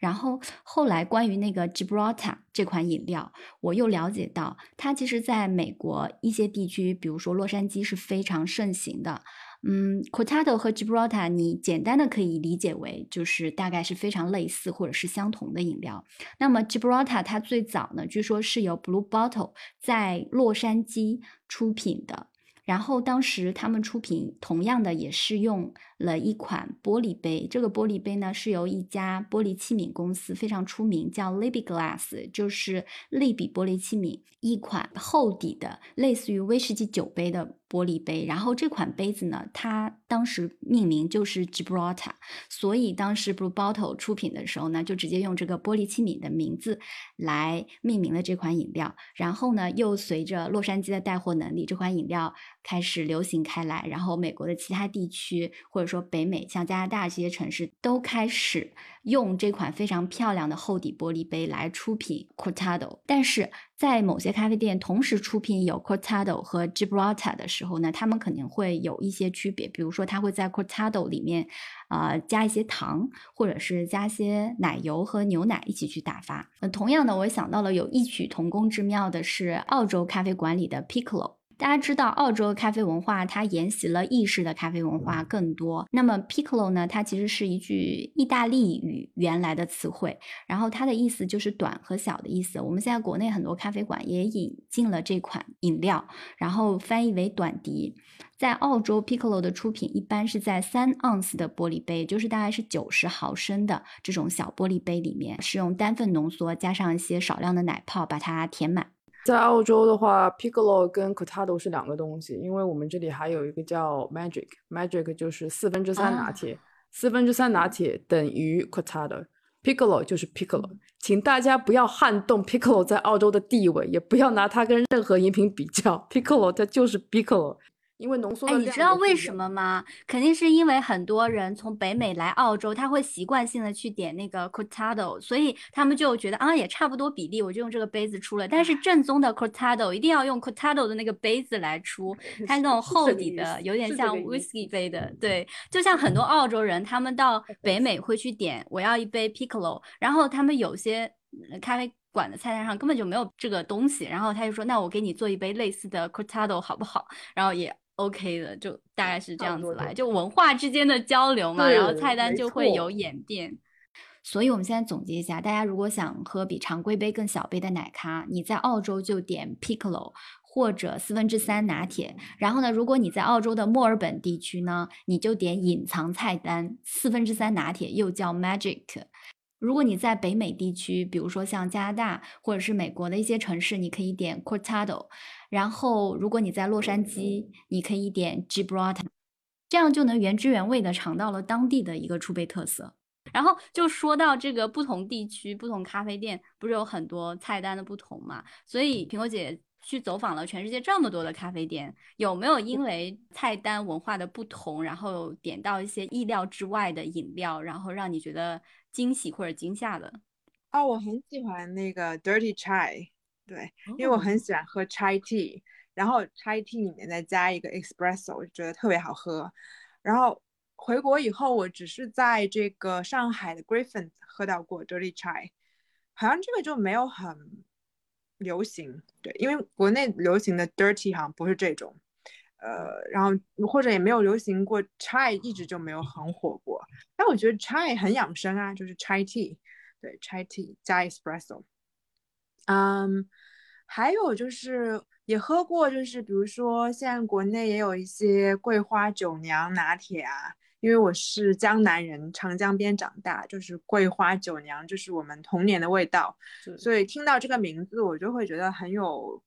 然后后来关于那个 Gibraltar 这款饮料，我又了解到，它其实在美国一些地区，比如说洛杉矶是非常盛行的。嗯，Cortado 和 Gibraltar，你简单的可以理解为就是大概是非常类似或者是相同的饮料。那么 Gibraltar 它最早呢，据说是由 Blue Bottle 在洛杉矶出品的。然后当时他们出品同样的也是用了一款玻璃杯，这个玻璃杯呢是由一家玻璃器皿公司非常出名，叫 Libby Glass，就是利比玻璃器皿，一款厚底的类似于威士忌酒杯的玻璃杯。然后这款杯子呢，它当时命名就是 Gibraltar，所以当时 Blue Bottle 出品的时候呢，就直接用这个玻璃器皿的名字来命名了这款饮料。然后呢，又随着洛杉矶的带货能力，这款饮料开始流行开来，然后美国的其他地区或者说北美，像加拿大这些城市都开始用这款非常漂亮的厚底玻璃杯来出品 Cortado。但是在某些咖啡店同时出品有 Cortado 和 Gibraltar 的时候呢，他们肯定会有一些区别，比如说他会在 Cortado 里面啊、加一些糖，或者是加些奶油和牛奶一起去打发。那同样的，我想到了有异曲同工之妙的是澳洲咖啡馆里的 Piccolo。大家知道，澳洲咖啡文化它沿袭了意式的咖啡文化更多。那么 piccolo 呢，它其实是一句意大利语原来的词汇，然后它的意思就是短和小的意思。我们现在国内很多咖啡馆也引进了这款饮料，然后翻译为短笛。在澳洲，piccolo 的出品一般是在三盎司的玻璃杯，就是大概是九十毫升的这种小玻璃杯里面，是用单份浓缩加上一些少量的奶泡把它填满。在澳洲的话，Piccolo 跟 Cortado 是两个东西，因为我们这里还有一个叫 Magic，Magic 就是四分之三拿铁，四分之三拿铁等于 Cortado，Piccolo 就是 Piccolo，请大家不要撼动 Piccolo 在澳洲的地位，也不要拿它跟任何饮品比较，Piccolo 它就是 Piccolo。因为浓缩的哎，你知道为什么吗？肯定是因为很多人从北美来澳洲，他会习惯性的去点那个 cortado，所以他们就觉得啊，也差不多比例，我就用这个杯子出了。但是正宗的 cortado 一定要用 cortado 的那个杯子来出，它那种厚底的，有点像是这个意 whisky 杯的。对，就像很多澳洲人，他们到 北美会去点我要一杯 piccolo，然后他们有些呃咖啡。馆的菜单上根本就没有这个东西，然后他就说：“那我给你做一杯类似的 cortado 好不好？”然后也 OK 的，就大概是这样子来，就文化之间的交流嘛，然后菜单就会有演变。所以，我们现在总结一下，大家如果想喝比常规杯更小杯的奶咖，你在澳洲就点 Piccolo 或者四分之三拿铁。然后呢，如果你在澳洲的墨尔本地区呢，你就点隐藏菜单四分之三拿铁，又叫 Magic。如果你在北美地区，比如说像加拿大或者是美国的一些城市，你可以点 Cortado。然后，如果你在洛杉矶，你可以点 Gibraltar，这样就能原汁原味的尝到了当地的一个出杯特色。然后就说到这个不同地区、不同咖啡店，不是有很多菜单的不同嘛？所以苹果姐去走访了全世界这么多的咖啡店，有没有因为菜单文化的不同，然后点到一些意料之外的饮料，然后让你觉得惊喜或者惊吓的？哦，我很喜欢那个 dirty chai，对，因为我哦很喜欢喝 chai tea，然后 chai tea 里面再加一个 espresso，我就觉得特别好喝。然后回国以后，我只是在这个上海的 Griffin 喝到过 dirty chai，好像这个就没有很流行，对，因为国内流行的 dirty 好像不是这种，呃，然后或者也没有流行过 chai，一直就没有很火过。但我觉得 chai 很养生啊，就是 chai tea。对，chai tea 加 espresso。嗯，还有就是也喝过，就是比如说现在国内也有一些桂花酒酿拿铁啊，因为我是江南人，长江边长大，就是桂花酒酿，就是我们童年的味道，所以听到这个名字，我就会觉得很有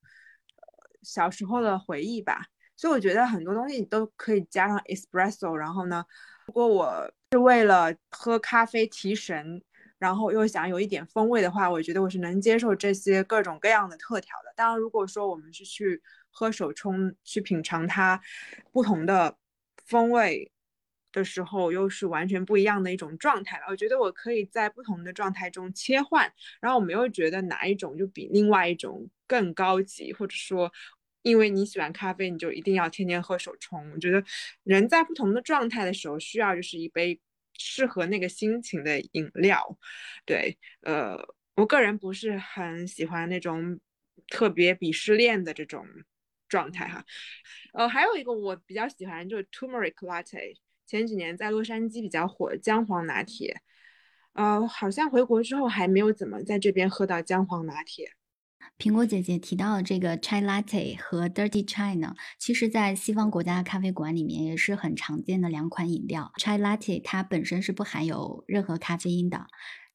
呃小时候的回忆吧。所以我觉得很多东西都可以加上 espresso，然后呢，如果我是为了喝咖啡提神，然后又想有一点风味的话，我觉得我是能接受这些各种各样的特调的。当然，如果说我们是去喝手冲，去品尝它不同的风味的时候，又是完全不一样的一种状态了。我觉得我可以在不同的状态中切换，然后我没有觉得哪一种就比另外一种更高级，或者说。因为你喜欢咖啡，你就一定要天天喝手冲。我觉得人在不同的状态的时候，需要就是一杯适合那个心情的饮料。对，呃，我个人不是很喜欢那种特别鄙视链的这种状态哈。呃，还有一个我比较喜欢就是 Turmeric Latte，前几年在洛杉矶比较火姜黄拿铁。呃，好像回国之后还没有怎么在这边喝到姜黄拿铁。苹果姐姐提到的这个 chai latte 和 dirty chai 呢，其实在西方国家的咖啡馆里面也是很常见的两款饮料。chai latte 它本身是不含有任何咖啡因的。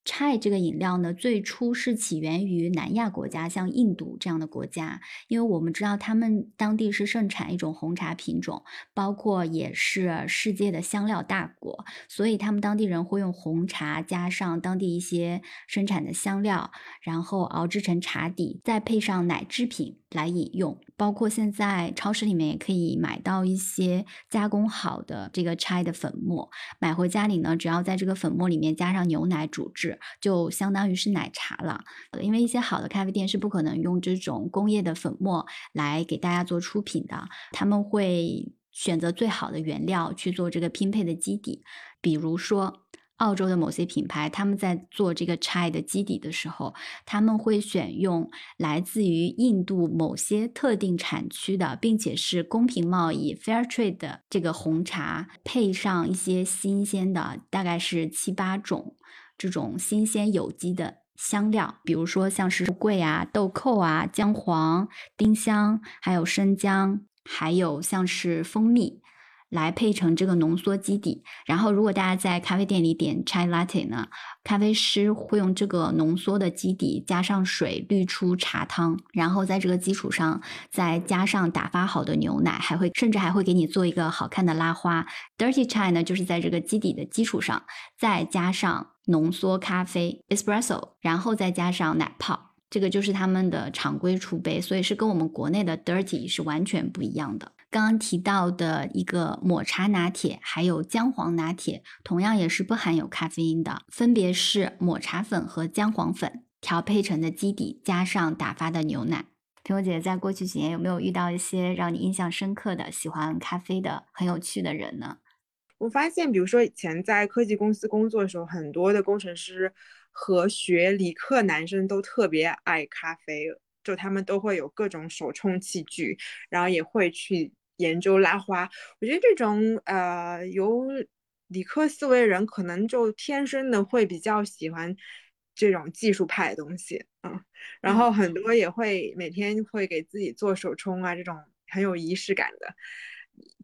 Chai 这个饮料呢，最初是起源于南亚国家，像印度这样的国家，因为我们知道他们当地是盛产一种红茶品种，包括也是世界的香料大国，所以他们当地人会用红茶加上当地一些生产的香料，然后熬制成茶底，再配上奶制品来饮用。包括现在超市里面也可以买到一些加工好的这个 chai 的粉末，买回家里呢，只要在这个粉末里面加上牛奶煮制就相当于是奶茶了，因为一些好的咖啡店是不可能用这种工业的粉末来给大家做出品的，他们会选择最好的原料去做这个拼配的基底，比如说。澳洲的某些品牌，他们在做这个 chai 的基底的时候，他们会选用来自于印度某些特定产区的，并且是公平贸易 （fair trade） 的这个红茶，配上一些新鲜的，大概是七八种这种新鲜有机的香料，比如说像是桂啊、豆蔻啊、姜黄、丁香，还有生姜，还有像是蜂蜜。来配成这个浓缩基底，然后如果大家在咖啡店里点 chai latte 呢，咖啡师会用这个浓缩的基底加上水滤出茶汤，然后在这个基础上再加上打发好的牛奶，还会甚至还会给你做一个好看的拉花。dirty chai 呢，就是在这个基底的基础上再加上浓缩咖啡 espresso，然后再加上奶泡，这个就是他们的常规储备，所以是跟我们国内的 dirty 是完全不一样的。刚刚提到的一个抹茶拿铁，还有姜黄拿铁，同样也是不含有咖啡因的，分别是抹茶粉和姜黄粉调配成的基底，加上打发的牛奶。苹果姐姐在过去几年有没有遇到一些让你印象深刻的喜欢咖啡的很有趣的人呢？我发现，比如说以前在科技公司工作的时候，很多的工程师和学理科男生都特别爱咖啡，就他们都会有各种手冲器具，然后也会去。研究拉花，我觉得这种呃有理科思维的人，可能就天生的会比较喜欢这种技术派的东西嗯。然后很多也会每天会给自己做手冲啊，这种很有仪式感的，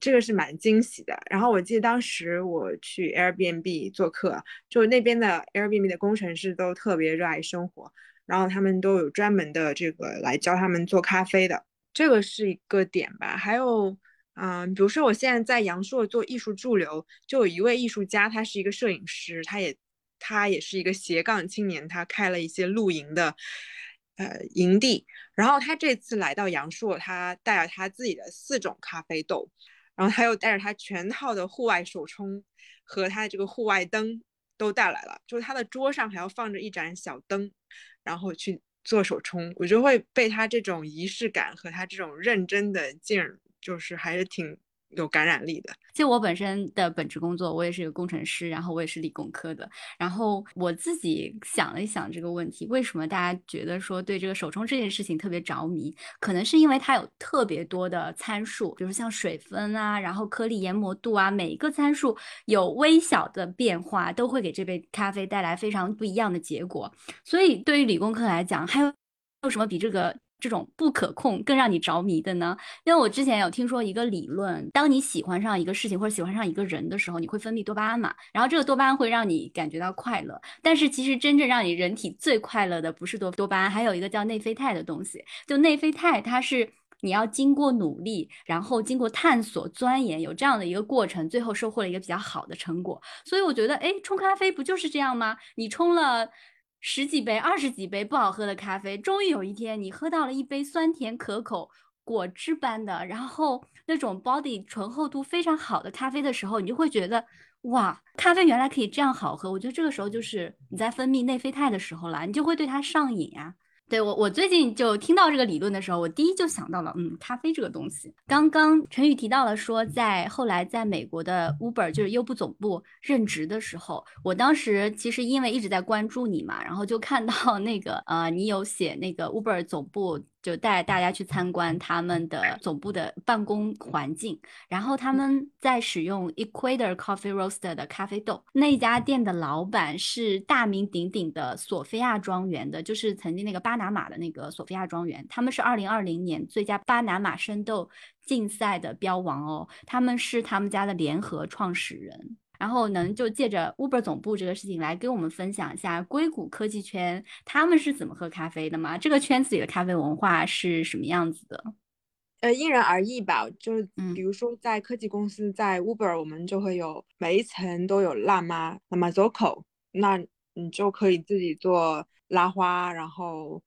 这个是蛮惊喜的。然后我记得当时我去 Airbnb 做客，就那边的 Airbnb 的工程师都特别热爱生活，然后他们都有专门的这个来教他们做咖啡的。这个是一个点吧，还有，嗯，比如说我现在在阳朔做艺术驻留，就有一位艺术家，他是一个摄影师，他也，他也是一个斜杠青年，他开了一些露营的，呃，营地。然后他这次来到阳朔，他带了他自己的四种咖啡豆，然后他又带着他全套的户外手冲和他的这个户外灯都带来了，就是他的桌上还要放着一盏小灯，然后去。做手冲，我就会被他这种仪式感和他这种认真的劲儿，就是还是挺。有感染力的。就我本身的本职工作，我也是一个工程师，然后我也是理工科的。然后我自己想了一想这个问题，为什么大家觉得说对这个手冲这件事情特别着迷？可能是因为它有特别多的参数，比如像水分啊，然后颗粒研磨度啊，每一个参数有微小的变化，都会给这杯咖啡带来非常不一样的结果。所以对于理工科来讲，还有有什么比这个？这种不可控更让你着迷的呢？因为我之前有听说一个理论，当你喜欢上一个事情或者喜欢上一个人的时候，你会分泌多巴胺嘛？然后这个多巴胺会让你感觉到快乐。但是其实真正让你人体最快乐的不是多多巴胺，还有一个叫内啡肽的东西。就内啡肽，它是你要经过努力，然后经过探索、钻研，有这样的一个过程，最后收获了一个比较好的成果。所以我觉得，哎，冲咖啡不就是这样吗？你冲了十几杯、二十几杯不好喝的咖啡，终于有一天你喝到了一杯酸甜可口、果汁般的，然后那种 body 醇厚度非常好的咖啡的时候，你就会觉得，哇，咖啡原来可以这样好喝。我觉得这个时候就是你在分泌内啡肽的时候了，你就会对它上瘾呀。对我，我最近就听到这个理论的时候，我第一就想到了，嗯，咖啡这个东西。刚刚陈宇提到了说，在后来在美国的 Uber 就是优步总部任职的时候，我当时其实因为一直在关注你嘛，然后就看到那个呃，你有写那个 Uber 总部。就带大家去参观他们的总部的办公环境，然后他们在使用 Equator Coffee Roaster 的咖啡豆。那家店的老板是大名鼎鼎的索菲亚庄园的，就是曾经那个巴拿马的那个索菲亚庄园。他们是二零二零年最佳巴拿马生豆竞赛的标王哦，他们是他们家的联合创始人。然后能就借着 Uber 总部这个事情来跟我们分享一下硅谷科技圈他们是怎么喝咖啡的吗？这个圈子里的咖啡文化是什么样子的？呃，因人而异吧。就是比如说在科技公司，在 Uber 我们就会有每一层都有辣妈，那么走口，那你就可以自己做拉花。然后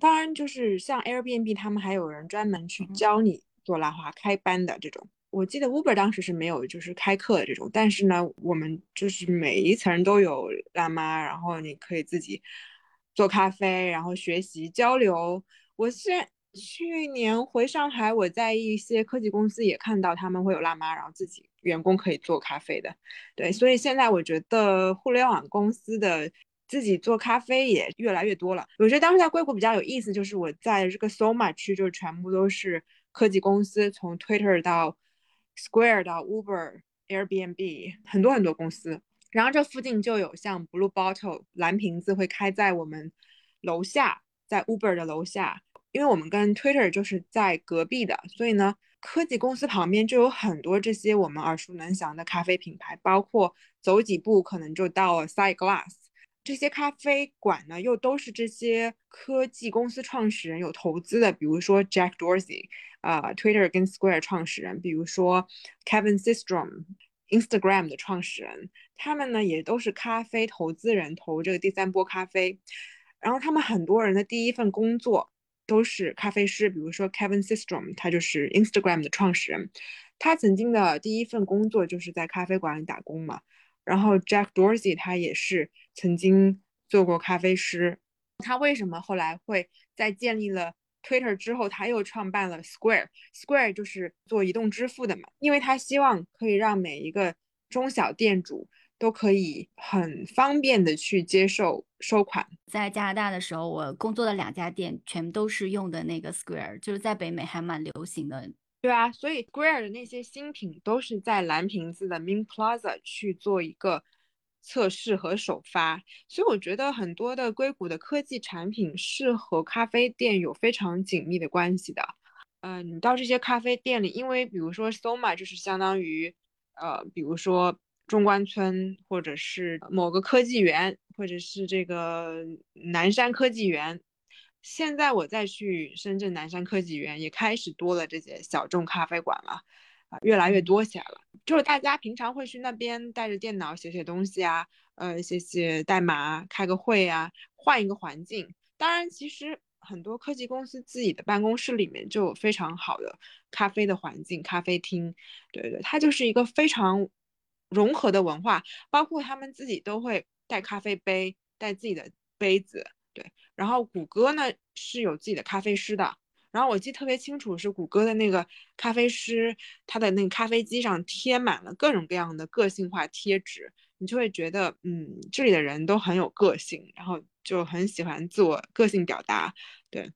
当然就是像 Airbnb 他们还有人专门去教你做拉花开班的这种。我记得 Uber 当时是没有就是开课的这种，但是呢，我们就是每一层都有辣妈，然后你可以自己做咖啡，然后学习交流。我虽然去年回上海，我在一些科技公司也看到他们会有辣妈，然后自己员工可以做咖啡的。对，所以现在我觉得互联网公司的自己做咖啡也越来越多了。我觉得当时在硅谷比较有意思，就是我在这个 Soma 区，就全部都是科技公司，从 Twitter 到 Square 到 Uber、Airbnb 很多很多公司，然后这附近就有像 Blue Bottle 蓝瓶子会开在我们楼下，在 Uber 的楼下，因为我们跟 Twitter 就是在隔壁的，所以呢，科技公司旁边就有很多这些我们耳熟能详的咖啡品牌，包括走几步可能就到了 Side Glass，这些咖啡馆呢又都是这些科技公司创始人有投资的，比如说 Jack Dorsey。啊，Twitter 跟 Square 创始人，比如说 Kevin Systrom，Instagram 的创始人，他们呢也都是咖啡投资人，投这个第三波咖啡。然后他们很多人的第一份工作都是咖啡师，比如说 Kevin Systrom，他就是 Instagram 的创始人，他曾经的第一份工作就是在咖啡馆里打工嘛。然后 Jack Dorsey 他也是曾经做过咖啡师，他为什么后来会在建立了？Twitter 之后，他又创办了 Square，Square 就是做移动支付的嘛，因为他希望可以让每一个中小店主都可以很方便的去接受收款。在加拿大的时候，我工作的两家店全都是用的那个 Square，就是在北美还蛮流行的。对啊，所以 Square 的那些新品都是在蓝瓶子的 Min Plaza 去做一个。测试和首发，所以我觉得很多的硅谷的科技产品是和咖啡店有非常紧密的关系的。嗯，你到这些咖啡店里，因为比如说 Soma 就是相当于，呃，比如说中关村或者是某个科技园，或者是这个南山科技园。现在我再去深圳南山科技园，也开始多了这些小众咖啡馆了。啊，越来越多起来了。就是大家平常会去那边带着电脑写写东西啊，呃，写写代码，开个会啊，换一个环境。当然，其实很多科技公司自己的办公室里面就有非常好的咖啡的环境，咖啡厅。对对，它就是一个非常融合的文化，包括他们自己都会带咖啡杯，带自己的杯子。对，然后谷歌呢是有自己的咖啡师的。然后我记得特别清楚，是谷歌的那个咖啡师，他的那个咖啡机上贴满了各种各样的个性化贴纸，你就会觉得，嗯，这里的人都很有个性，然后就很喜欢自我个性表达。对，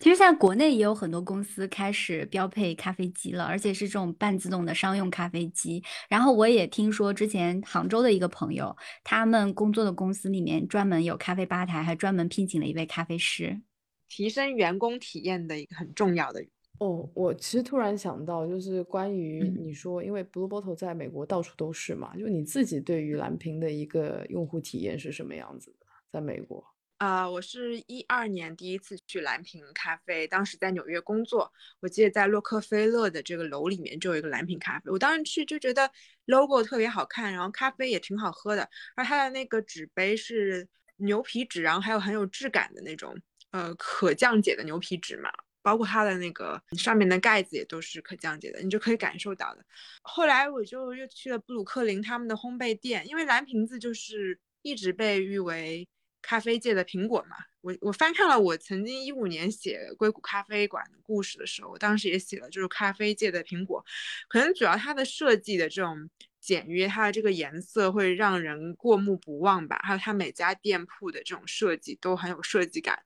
其实现在国内也有很多公司开始标配咖啡机了，而且是这种半自动的商用咖啡机。然后我也听说，之前杭州的一个朋友，他们工作的公司里面专门有咖啡吧台，还专门聘请了一位咖啡师。提升员工体验的一个很重要的哦，我其实突然想到，就是关于你说，因为 Blue Bottle 在美国到处都是嘛，就你自己对于蓝瓶的一个用户体验是什么样子的？在美国，啊，我是一二年第一次去蓝瓶咖啡，当时在纽约工作，我记得在洛克菲勒的这个楼里面就有一个蓝瓶咖啡，我当时去就觉得 logo 特别好看，然后咖啡也挺好喝的，而它的那个纸杯是牛皮纸，然后还有很有质感的那种，呃，可降解的牛皮纸嘛，包括它的那个上面的盖子也都是可降解的，你就可以感受到的。后来我就又去了布鲁克林他们的烘焙店，因为蓝瓶子就是一直被誉为。咖啡界的苹果嘛，我我翻看了我曾经一五年写硅谷咖啡馆的故事的时候，我当时也写了，就是咖啡界的苹果，可能主要它的设计的这种简约，它的这个颜色会让人过目不忘吧，还有它每家店铺的这种设计都很有设计感，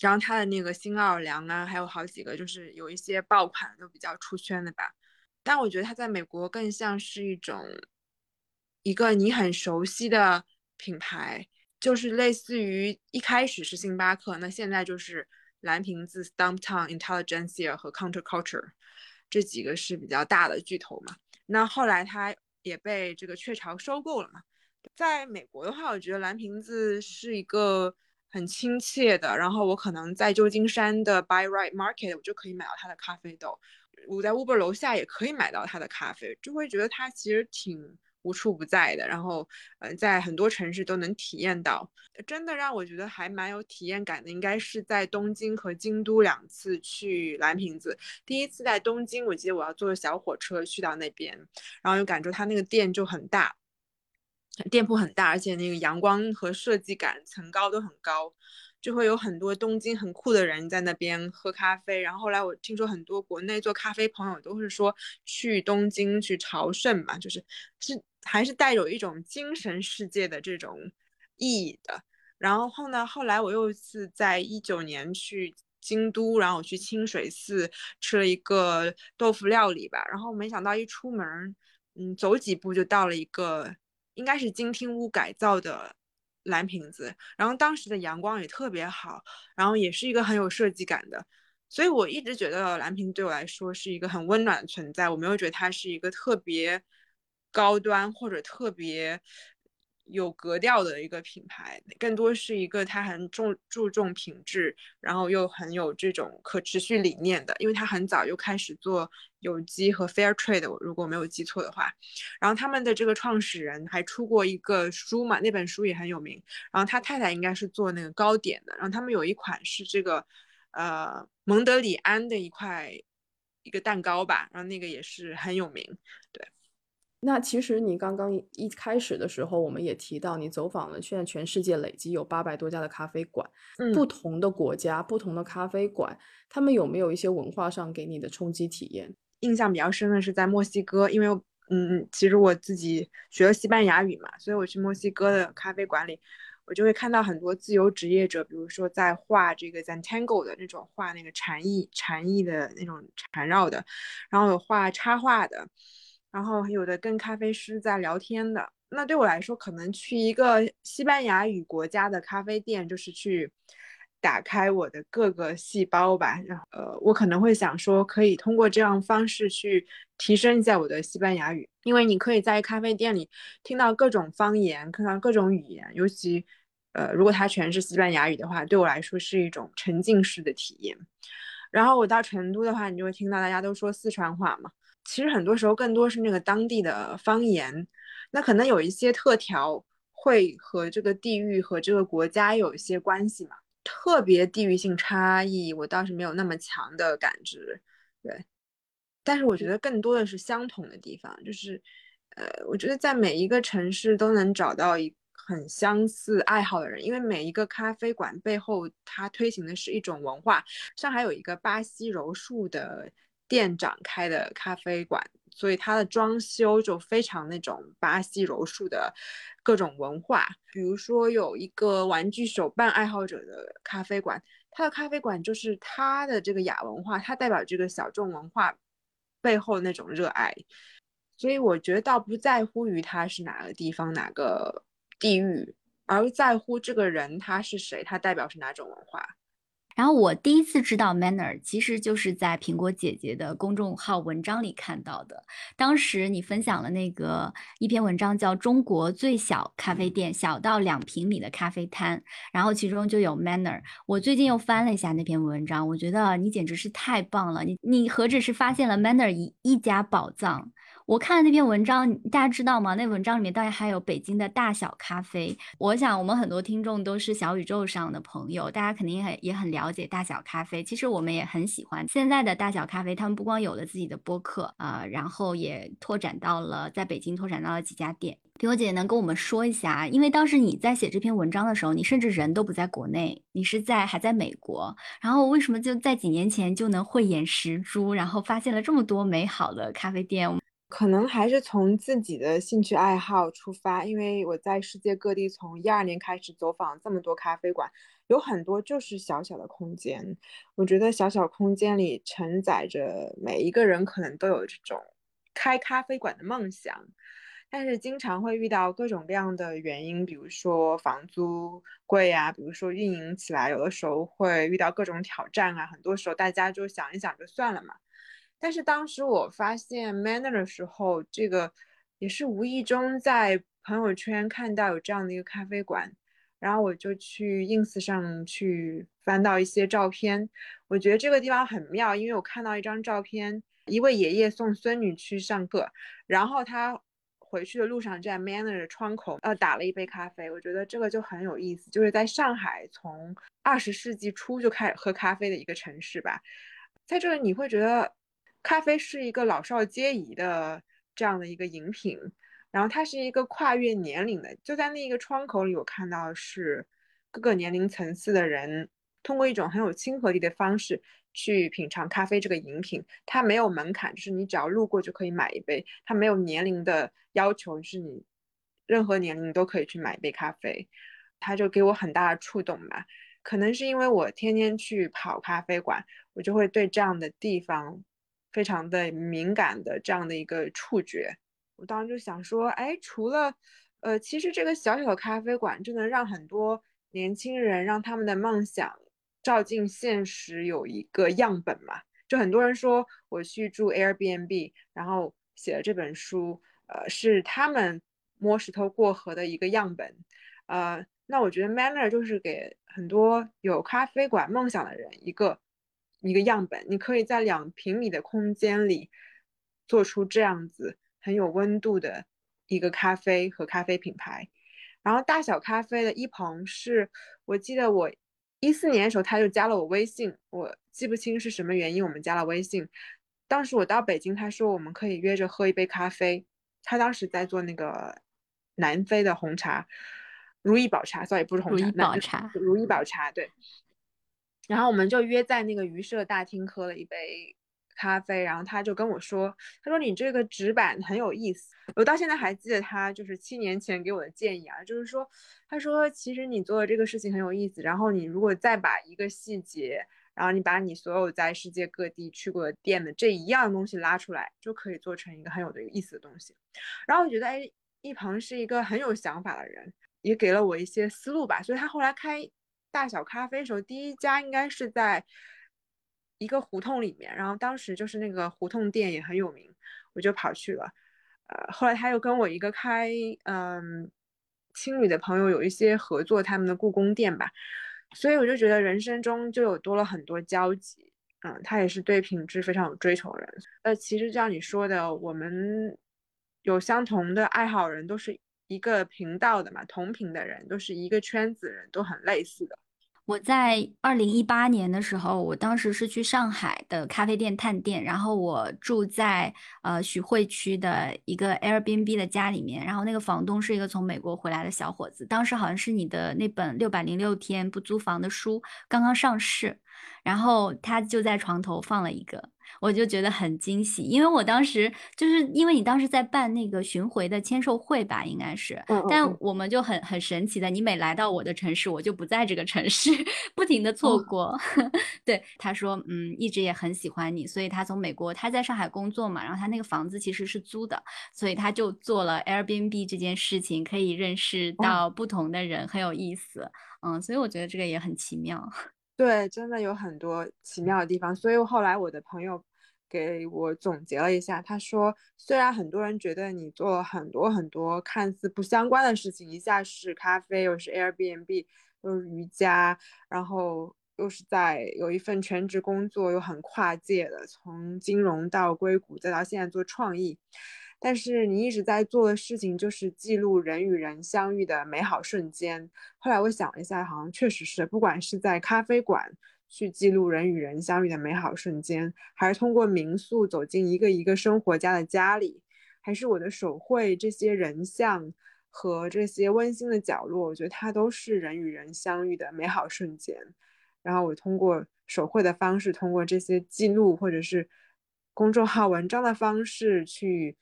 然后它的那个新奥尔良啊，还有好几个就是有一些爆款都比较出圈的吧，但我觉得它在美国更像是一种一个你很熟悉的品牌。就是类似于一开始是星巴克，那现在就是蓝瓶子、Stumptown、Intelligentsia 和 Counterculture 这几个是比较大的巨头嘛。那后来它也被这个雀巢收购了嘛。在美国的话，我觉得蓝瓶子是一个很亲切的，然后我可能在旧金山的 Buy Right Market 我就可以买到它的咖啡豆，我在 Uber 楼下也可以买到它的咖啡，就会觉得它其实挺。无处不在的，然后，呃，在很多城市都能体验到。真的让我觉得还蛮有体验感的，应该是在东京和京都两次去蓝瓶子。第一次在东京，我记得我要坐小火车去到那边，然后又感觉它那个店就很大，店铺很大，而且那个阳光和设计感层高都很高。就会有很多东京很酷的人在那边喝咖啡，然后后来我听说很多国内做咖啡朋友都是说去东京去朝圣嘛，就是是还是带有一种精神世界的这种意义的。然后呢，后来我又是在一九年去京都，然后我去清水寺吃了一个豆腐料理吧，然后没想到一出门，嗯，走几步就到了一个应该是金听屋改造的。蓝瓶子，然后当时的阳光也特别好，然后也是一个很有设计感的，所以我一直觉得蓝瓶对我来说是一个很温暖的存在，我没有觉得它是一个特别高端或者特别。有格调的一个品牌，更多是一个它很重注重品质，然后又很有这种可持续理念的，因为它很早就开始做有机和 fair trade，如果没有记错的话。然后他们的这个创始人还出过一个书嘛，那本书也很有名。然后他太太应该是做那个糕点的，然后他们有一款是这个呃蒙德里安的一块一个蛋糕吧，然后那个也是很有名，那其实你刚刚一开始的时候，我们也提到你走访了现在全世界累计有八百多家的咖啡馆，不同的国家、不同的咖啡馆，他们有没有一些文化上给你的冲击体验？印象比较深的是在墨西哥，因为嗯，其实我自己学了西班牙语嘛，所以我去墨西哥的咖啡馆里，我就会看到很多自由职业者，比如说在画这个 Zentangle 的那种画那个禅意禅意的那种缠绕的，然后有画插画的。然后有的跟咖啡师在聊天的，那对我来说，可能去一个西班牙语国家的咖啡店，就是去打开我的各个细胞吧。然后，呃，我可能会想说，可以通过这样方式去提升一下我的西班牙语，因为你可以在咖啡店里听到各种方言，看到各种语言，尤其，呃，如果它全是西班牙语的话，对我来说是一种沉浸式的体验。然后我到成都的话，你就会听到大家都说四川话嘛。其实很多时候更多是那个当地的方言，那可能有一些特调会和这个地域和这个国家有一些关系嘛。特别地域性差异，我倒是没有那么强的感知，对。但是我觉得更多的是相同的地方，就是，呃，我觉得在每一个城市都能找到一很相似爱好的人，因为每一个咖啡馆背后它推行的是一种文化。上海有一个巴西柔术的。店长开的咖啡馆，所以它的装修就非常那种巴西柔术的各种文化。比如说有一个玩具手办爱好者的咖啡馆，它的咖啡馆就是它的这个亚文化，它代表这个小众文化背后那种热爱。所以我觉得倒不在乎于他是哪个地方、哪个地域，而在乎这个人他是谁，他代表是哪种文化。然后我第一次知道 Manner，其实就是在苹果姐姐的公众号文章里看到的。当时你分享了那个一篇文章，叫《中国最小咖啡店：小到两平米的咖啡摊》，然后其中就有 Manner。我最近又翻了一下那篇文章，我觉得你简直是太棒了！你你何止是发现了 Manner 一一家宝藏？我看了那篇文章，大家知道吗？那文章里面当然还有北京的大小咖啡。我想我们很多听众都是小宇宙上的朋友，大家肯定很也很了解大小咖啡。其实我们也很喜欢现在的大小咖啡，他们不光有了自己的播客啊，然后也拓展到了在北京拓展到了几家店。苹果姐姐能跟我们说一下，因为当时你在写这篇文章的时候，你甚至人都不在国内，你是在还在美国。然后为什么就在几年前就能慧眼识珠，然后发现了这么多美好的咖啡店？可能还是从自己的兴趣爱好出发，因为我在世界各地从一二年开始走访这么多咖啡馆，有很多就是小小的空间。我觉得小小空间里承载着每一个人可能都有这种开咖啡馆的梦想，但是经常会遇到各种各样的原因，比如说房租贵啊，比如说运营起来有的时候会遇到各种挑战啊，很多时候大家就想一想就算了嘛。但是当时我发现 Manner 的时候，这个也是无意中在朋友圈看到有这样的一个咖啡馆，然后我就去 ins 上去翻到一些照片，我觉得这个地方很妙，因为我看到一张照片，一位爷爷送孙女去上课，然后他回去的路上在 Manner 的窗口呃打了一杯咖啡，我觉得这个就很有意思，就是在上海从二十世纪初就开始喝咖啡的一个城市吧，在这里你会觉得。咖啡是一个老少皆宜的这样的一个饮品，然后它是一个跨越年龄的。就在那一个窗口里，我看到是各个年龄层次的人通过一种很有亲和力的方式去品尝咖啡这个饮品。它没有门槛，就是你只要路过就可以买一杯。它没有年龄的要求，就是你任何年龄都可以去买一杯咖啡。它就给我很大的触动吧。可能是因为我天天去跑咖啡馆，我就会对这样的地方。非常的敏感的这样的一个触觉，我当时就想说，哎，除了，呃，其实这个小小的咖啡馆就能让很多年轻人让他们的梦想照进现实，有一个样本嘛。就很多人说我去住 Airbnb，然后写了这本书，呃，是他们摸石头过河的一个样本。呃，那我觉得 Manner 就是给很多有咖啡馆梦想的人一个。一个样本，你可以在两平米的空间里做出这样子很有温度的一个咖啡和咖啡品牌。然后大小咖啡的一鹏是我记得我一四年的时候他就加了我微信，我记不清是什么原因我们加了微信。当时我到北京，他说我们可以约着喝一杯咖啡。他当时在做那个南非的红茶，如意宝茶，sorry 不是红茶，如意宝茶，如意宝茶，对。然后我们就约在那个鱼社大厅喝了一杯咖啡，然后他就跟我说：“他说你这个纸板很有意思。”我到现在还记得他就是七年前给我的建议啊，就是说，他说其实你做的这个事情很有意思，然后你如果再把一个细节，然后你把你所有在世界各地去过的店的这一样东西拉出来，就可以做成一个很有的意思的东西。然后我觉得，哎，一鹏是一个很有想法的人，也给了我一些思路吧，所以他后来开。大小咖啡的时候，第一家应该是在一个胡同里面，然后当时就是那个胡同店也很有名，我就跑去了。呃，后来他又跟我一个开嗯青旅的朋友有一些合作，他们的故宫店吧，所以我就觉得人生中就有多了很多交集。嗯，他也是对品质非常有追求的人。呃，其实像你说的，我们有相同的爱好，人都是。一个频道的嘛，同频的人都是一个圈子人，都很类似的。我在二零一八年的时候，我当时是去上海的咖啡店探店，然后我住在呃徐汇区的一个 Airbnb 的家里面，然后那个房东是一个从美国回来的小伙子，当时好像是你的那本六百零六天不租房的书刚刚上市，然后他就在床头放了一个。我就觉得很惊喜，因为我当时就是因为你当时在办那个巡回的签售会吧，应该是，但我们就很很神奇的，你每来到我的城市，我就不在这个城市，不停的错过。对，他说，嗯，一直也很喜欢你，所以他从美国，他在上海工作嘛，然后他那个房子其实是租的，所以他就做了 Airbnb 这件事情，可以认识到不同的人，很有意思。嗯，所以我觉得这个也很奇妙。对，真的有很多奇妙的地方。所以后来我的朋友给我总结了一下，他说，虽然很多人觉得你做了很多很多看似不相关的事情，一下是咖啡，又是 Airbnb，又是瑜伽，然后又是在有一份全职工作，又很跨界的，从金融到硅谷，再到现在做创意。但是你一直在做的事情就是记录人与人相遇的美好瞬间。后来我想了一下，好像确实是，不管是在咖啡馆去记录人与人相遇的美好瞬间，还是通过民宿走进一个一个生活家的家里，还是我的手绘这些人像和这些温馨的角落，我觉得它都是人与人相遇的美好瞬间。然后我通过手绘的方式，通过这些记录或者是公众号文章的方式去。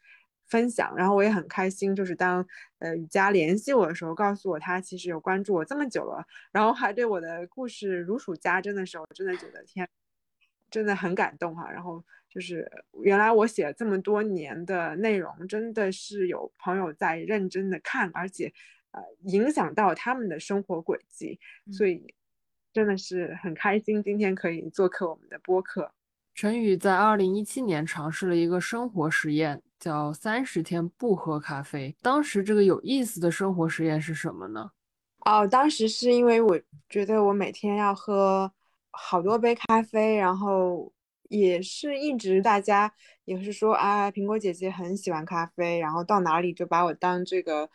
分享，然后我也很开心，就是当呃雨佳联系我的时候，告诉我他其实有关注我这么久了，然后还对我的故事如数家珍的时候，我真的觉得天，真的很感动哈。然后就是原来我写了这么多年的内容，真的是有朋友在认真的看，而且呃影响到他们的生活轨迹，所以真的是很开心今天可以做客我们的播客。陈宇在二零一七年尝试了一个生活实验。叫三十天不喝咖啡。当时这个有意思的生活实验是什么呢？哦，当时是因为我觉得我每天要喝好多杯咖啡，然后也是一直大家也是说啊，苹果姐姐很喜欢咖啡，然后到哪里就把我当这个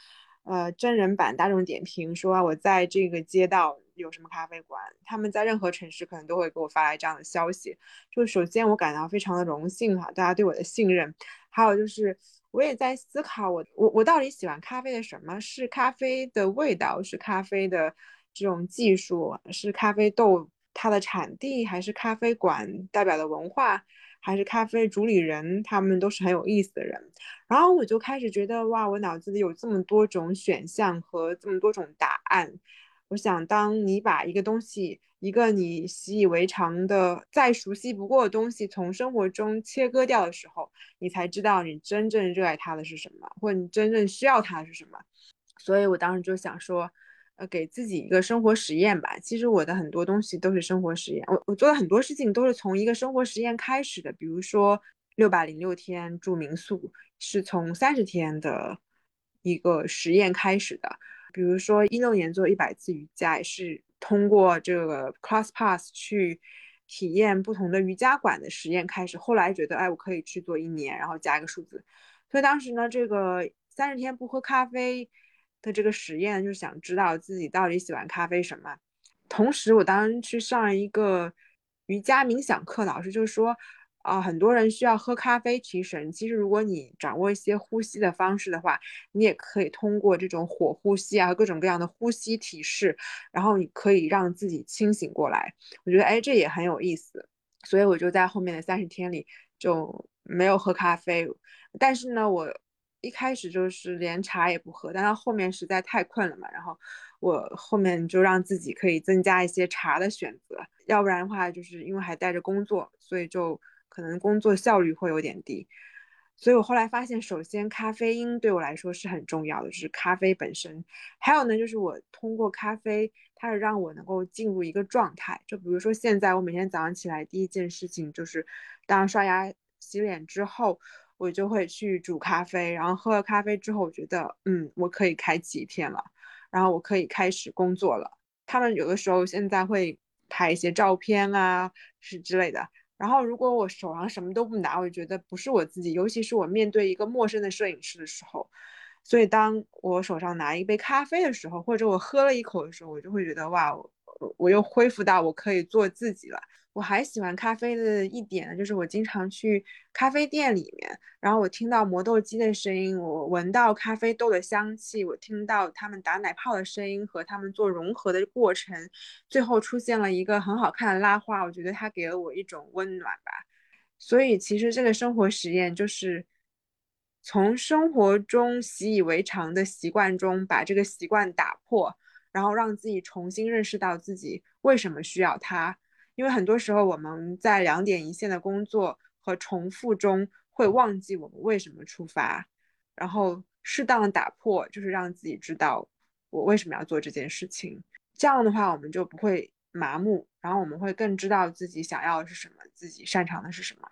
呃真人版大众点评，说啊我在这个街道有什么咖啡馆，他们在任何城市可能都会给我发来这样的消息。就首先我感到非常的荣幸哈，大家对我的信任。还有就是，我也在思考，我我我到底喜欢咖啡的什么？是咖啡的味道，是咖啡的这种技术，是咖啡豆它的产地，还是咖啡馆代表的文化，还是咖啡主理人？他们都是很有意思的人。然后我就开始觉得，哇，我脑子里有这么多种选项和这么多种答案。我想，当你把一个东西。一个你习以为常的、再熟悉不过的东西，从生活中切割掉的时候，你才知道你真正热爱它的是什么，或你真正需要它是什么。所以我当时就想说，呃，给自己一个生活实验吧。其实我的很多东西都是生活实验，我我做的很多事情都是从一个生活实验开始的。比如说六百零六天住民宿，是从三十天的一个实验开始的。比如说一六年做一百次瑜伽，也是。通过这个 ClassPass 去体验不同的瑜伽馆的实验开始，后来觉得哎，我可以去做一年，然后加一个数字。所以当时呢，这个三十天不喝咖啡的这个实验，就是想知道自己到底喜欢咖啡什么。同时，我当时去上一个瑜伽冥想课，老师就说。啊，很多人需要喝咖啡提神。其实，如果你掌握一些呼吸的方式的话，你也可以通过这种火呼吸啊，各种各样的呼吸体式，然后你可以让自己清醒过来。我觉得，哎，这也很有意思。所以我就在后面的三十天里就没有喝咖啡。但是呢，我一开始就是连茶也不喝，但到后面实在太困了嘛，然后我后面就让自己可以增加一些茶的选择。要不然的话，就是因为还带着工作，所以就。可能工作效率会有点低，所以我后来发现，首先咖啡因对我来说是很重要的，就是咖啡本身。还有呢，就是我通过咖啡，它是让我能够进入一个状态。就比如说现在，我每天早上起来第一件事情就是，当刷牙洗脸之后，我就会去煮咖啡，然后喝了咖啡之后，我觉得嗯，我可以开启一天了，然后我可以开始工作了。他们有的时候现在会拍一些照片啊，是之类的。然后，如果我手上什么都不拿，我就觉得不是我自己。尤其是我面对一个陌生的摄影师的时候，所以当我手上拿一杯咖啡的时候，或者我喝了一口的时候，我就会觉得哇。我又恢复到我可以做自己了。我还喜欢咖啡的一点呢，就是我经常去咖啡店里面，然后我听到磨豆机的声音，我闻到咖啡豆的香气，我听到他们打奶泡的声音和他们做融合的过程，最后出现了一个很好看的拉花。我觉得它给了我一种温暖吧。所以其实这个生活实验就是从生活中习以为常的习惯中把这个习惯打破。然后让自己重新认识到自己为什么需要它，因为很多时候我们在两点一线的工作和重复中会忘记我们为什么出发，然后适当的打破，就是让自己知道我为什么要做这件事情。这样的话，我们就不会麻木，然后我们会更知道自己想要的是什么，自己擅长的是什么。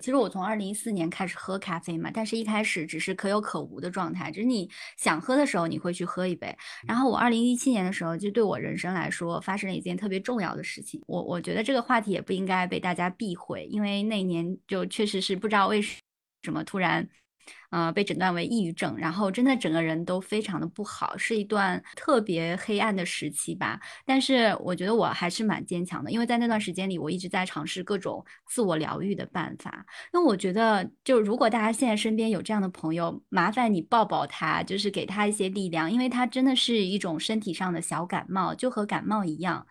其实我从二零一四年开始喝咖啡嘛，但是一开始只是可有可无的状态，就是你想喝的时候你会去喝一杯。然后我二零一七年的时候，就对我人生来说发生了一件特别重要的事情。我我觉得这个话题也不应该被大家避讳，因为那年就确实是不知道为什么突然。呃，被诊断为抑郁症，然后真的整个人都非常的不好，是一段特别黑暗的时期吧。但是我觉得我还是蛮坚强的，因为在那段时间里，我一直在尝试各种自我疗愈的办法。因为我觉得，就如果大家现在身边有这样的朋友，麻烦你抱抱他，就是给他一些力量，因为他真的是一种身体上的小感冒，就和感冒一样。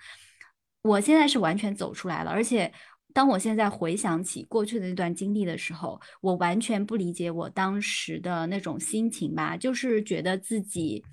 我现在是完全走出来了，而且。当我现在回想起过去的那段经历的时候，我完全不理解我当时的那种心情吧，就是觉得自己，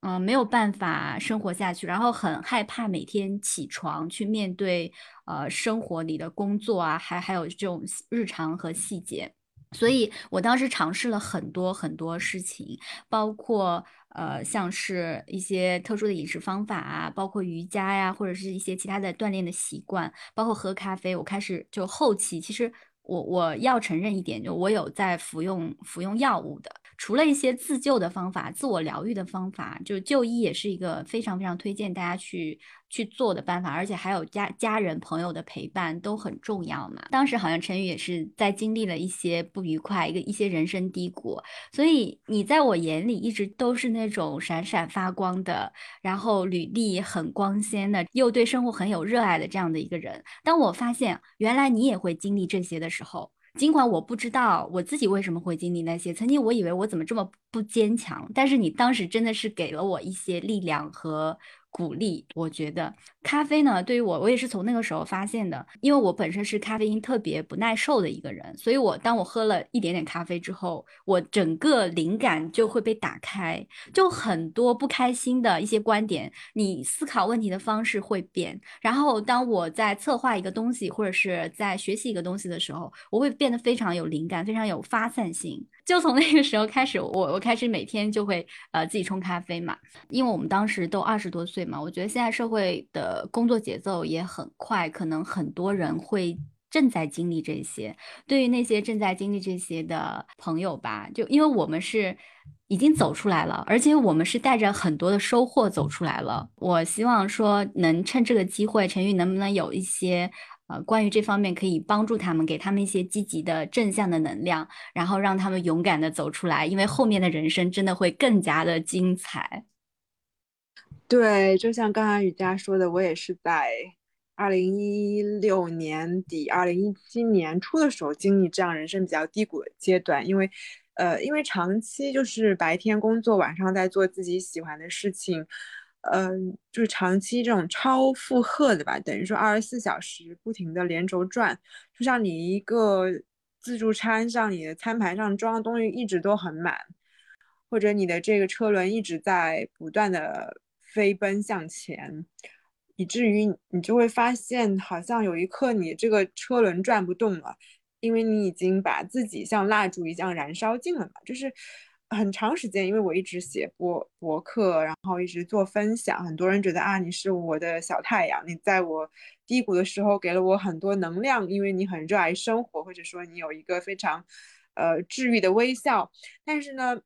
嗯，没有办法生活下去，然后很害怕每天起床去面对呃生活里的工作啊，还还有这种日常和细节，所以我当时尝试了很多很多事情，包括。呃，像是一些特殊的饮食方法啊，包括瑜伽呀，或者是一些其他的锻炼的习惯，包括喝咖啡。我开始就后期，其实我我要承认一点，就我有在服用服用药物的。除了一些自救的方法、自我疗愈的方法，就是就医也是一个非常非常推荐大家去去做的办法，而且还有家家人朋友的陪伴都很重要嘛。当时好像陈宇也是在经历了一些不愉快，一个一些人生低谷，所以你在我眼里一直都是那种闪闪发光的，然后履历很光鲜的，又对生活很有热爱的这样的一个人。当我发现原来你也会经历这些的时候。尽管我不知道我自己为什么会经历那些，曾经我以为我怎么这么不坚强，但是你当时真的是给了我一些力量和。鼓励，我觉得咖啡呢，对于我，我也是从那个时候发现的。因为我本身是咖啡因特别不耐受的一个人，所以我当我喝了一点点咖啡之后，我整个灵感就会被打开，就很多不开心的一些观点，你思考问题的方式会变。然后当我在策划一个东西或者是在学习一个东西的时候，我会变得非常有灵感，非常有发散性。就从那个时候开始，我我开始每天就会呃自己冲咖啡嘛，因为我们当时都二十多岁嘛，我觉得现在社会的工作节奏也很快，可能很多人会正在经历这些。对于那些正在经历这些的朋友吧，就因为我们是已经走出来了，而且我们是带着很多的收获走出来了。我希望说能趁这个机会，陈宇能不能有一些。呃，关于这方面可以帮助他们，给他们一些积极的正向的能量，然后让他们勇敢的走出来，因为后面的人生真的会更加的精彩。对，就像刚才雨佳说的，我也是在二零一六年底、二零一七年初的时候经历这样人生比较低谷的阶段，因为，呃，因为长期就是白天工作，晚上在做自己喜欢的事情。嗯，就是长期这种超负荷的吧，等于说二十四小时不停的连轴转，就像你一个自助餐上，你的餐盘上装的东西一直都很满，或者你的这个车轮一直在不断的飞奔向前，以至于你就会发现，好像有一刻你这个车轮转不动了，因为你已经把自己像蜡烛一样燃烧尽了嘛，就是。很长时间，因为我一直写博博客，然后一直做分享，很多人觉得啊，你是我的小太阳，你在我低谷的时候给了我很多能量，因为你很热爱生活，或者说你有一个非常，呃，治愈的微笑。但是呢，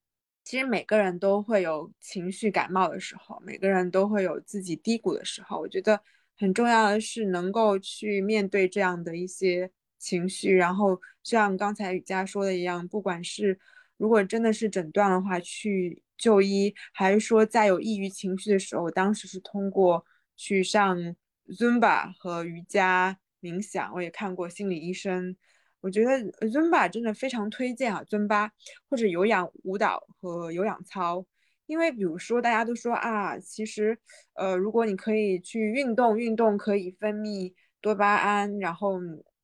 其实每个人都会有情绪感冒的时候，每个人都会有自己低谷的时候。我觉得很重要的是能够去面对这样的一些情绪，然后像刚才雨佳说的一样，不管是。如果真的是诊断的话，去就医，还是说在有抑郁情绪的时候，当时是通过去上 Zumba 和瑜伽冥想，我也看过心理医生。我觉得 Zumba 真的非常推荐啊，Zumba 或者有氧舞蹈和有氧操，因为比如说大家都说啊，其实呃，如果你可以去运动，运动可以分泌多巴胺，然后。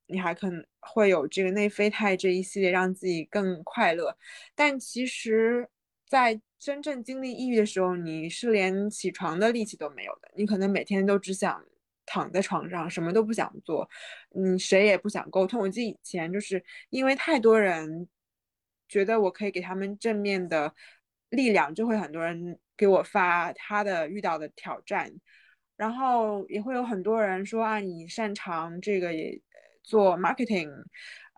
你还可能会有这个内啡肽这一系列让自己更快乐，但其实，在真正经历抑郁的时候，你是连起床的力气都没有的。你可能每天都只想躺在床上，什么都不想做，你谁也不想沟通。我记得以前就是因为太多人觉得我可以给他们正面的力量，就会很多人给我发他的遇到的挑战。然后也会有很多人说啊，你擅长这个也做 marketing，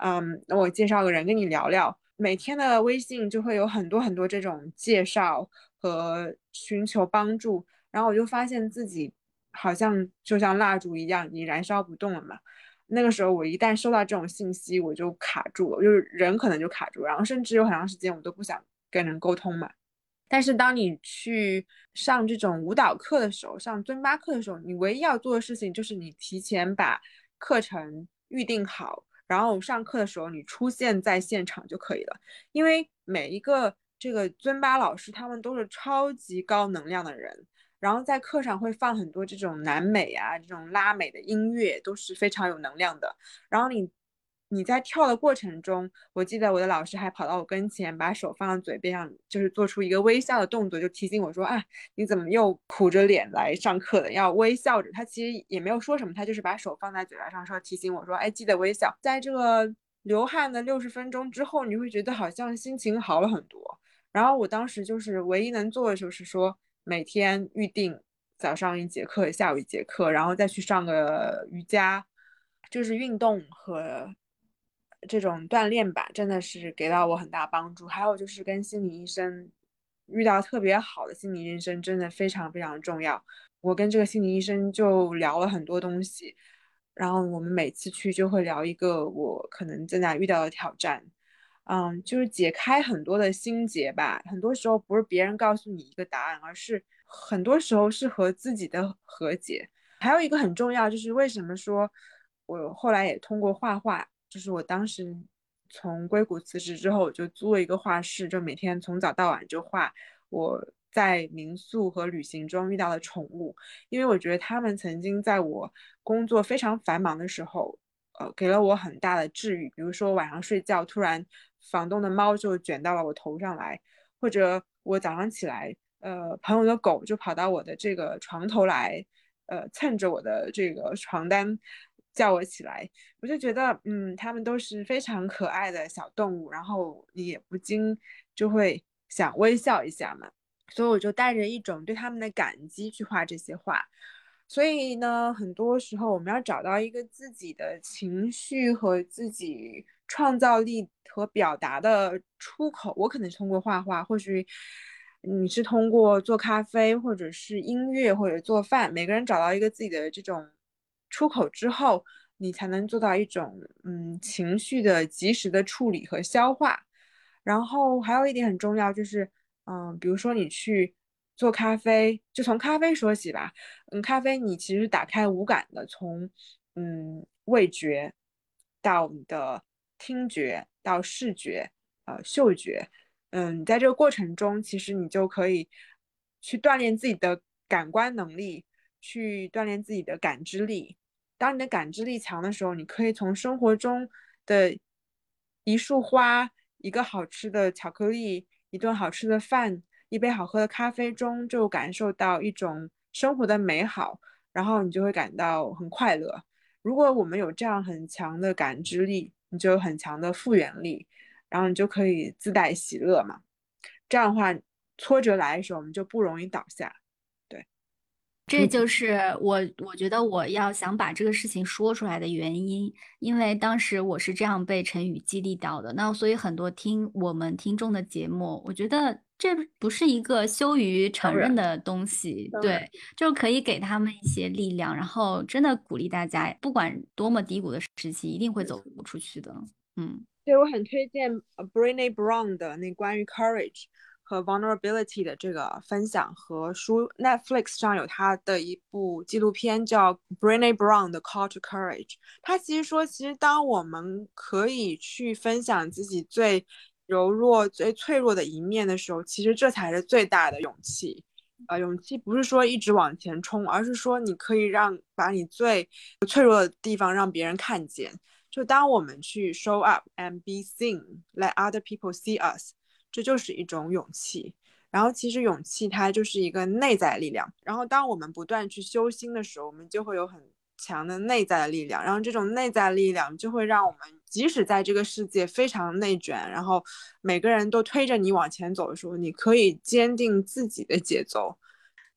嗯，那我介绍个人跟你聊聊。每天的微信就会有很多很多这种介绍和寻求帮助，然后我就发现自己好像就像蜡烛一样，你燃烧不动了嘛。那个时候我一旦收到这种信息，我就卡住了，就是人可能就卡住，然后甚至有很长时间我都不想跟人沟通嘛。但是当你去上这种舞蹈课的时候，上尊巴课的时候，你唯一要做的事情就是你提前把课程预定好。然后上课的时候，你出现在现场就可以了。因为每一个这个尊巴老师，他们都是超级高能量的人，然后在课上会放很多这种南美啊、这种拉美的音乐，都是非常有能量的。然后你。你在跳的过程中，我记得我的老师还跑到我跟前，把手放在嘴边上，就是做出一个微笑的动作，就提醒我说：“啊，你怎么又苦着脸来上课的？要微笑着。”他其实也没有说什么，他就是把手放在嘴巴上，说提醒我说：“哎，记得微笑。”在这个流汗的六十分钟之后，你会觉得好像心情好了很多。然后我当时就是唯一能做的就是说，每天预定早上一节课，下午一节课，然后再去上个瑜伽，就是运动和。这种锻炼吧，真的是给到我很大帮助。还有就是跟心理医生遇到特别好的心理医生，真的非常非常重要。我跟这个心理医生就聊了很多东西，然后我们每次去就会聊一个我可能正在遇到的挑战，嗯，就是解开很多的心结吧。很多时候不是别人告诉你一个答案，而是很多时候是和自己的和解。还有一个很重要，就是为什么说我后来也通过画画。就是我当时从硅谷辞职之后，我就租了一个画室，就每天从早到晚就画我在民宿和旅行中遇到的宠物，因为我觉得他们曾经在我工作非常繁忙的时候，呃，给了我很大的治愈。比如说晚上睡觉，突然房东的猫就卷到了我头上来，或者我早上起来，呃，朋友的狗就跑到我的这个床头来，呃，蹭着我的这个床单。叫我起来，我就觉得，嗯，他们都是非常可爱的小动物，然后你也不禁就会想微笑一下嘛，所以我就带着一种对他们的感激去画这些画。所以呢，很多时候我们要找到一个自己的情绪和自己创造力和表达的出口。我可能通过画画，或许你是通过做咖啡，或者是音乐，或者做饭。每个人找到一个自己的这种。出口之后，你才能做到一种嗯情绪的及时的处理和消化。然后还有一点很重要，就是嗯，比如说你去做咖啡，就从咖啡说起吧。嗯，咖啡你其实打开五感的，从嗯味觉到你的听觉到视觉呃嗅觉，嗯，在这个过程中，其实你就可以去锻炼自己的感官能力。去锻炼自己的感知力。当你的感知力强的时候，你可以从生活中的一束花、一个好吃的巧克力、一顿好吃的饭、一杯好喝的咖啡中，就感受到一种生活的美好，然后你就会感到很快乐。如果我们有这样很强的感知力，你就有很强的复原力，然后你就可以自带喜乐嘛。这样的话，挫折来的时候，我们就不容易倒下。这就是我，我觉得我要想把这个事情说出来的原因，因为当时我是这样被陈宇激励到的。那所以很多听我们听众的节目，我觉得这不是一个羞于承认的东西，对，就可以给他们一些力量，然后真的鼓励大家，不管多么低谷的时期，一定会走出去的。嗯，对我很推荐 Brené Brown 的那关于 Courage。和 vulnerability 的这个分享和书，Netflix 上有他的一部纪录片叫《Brené Brown 的 Call to Courage》。他其实说，其实当我们可以去分享自己最柔弱、最脆弱的一面的时候，其实这才是最大的勇气。呃，勇气不是说一直往前冲，而是说你可以让把你最脆弱的地方让别人看见。就当我们去 show up and be seen，let other people see us。这就是一种勇气，然后其实勇气它就是一个内在力量，然后当我们不断去修心的时候，我们就会有很强的内在的力量，然后这种内在力量就会让我们即使在这个世界非常内卷，然后每个人都推着你往前走的时候，你可以坚定自己的节奏，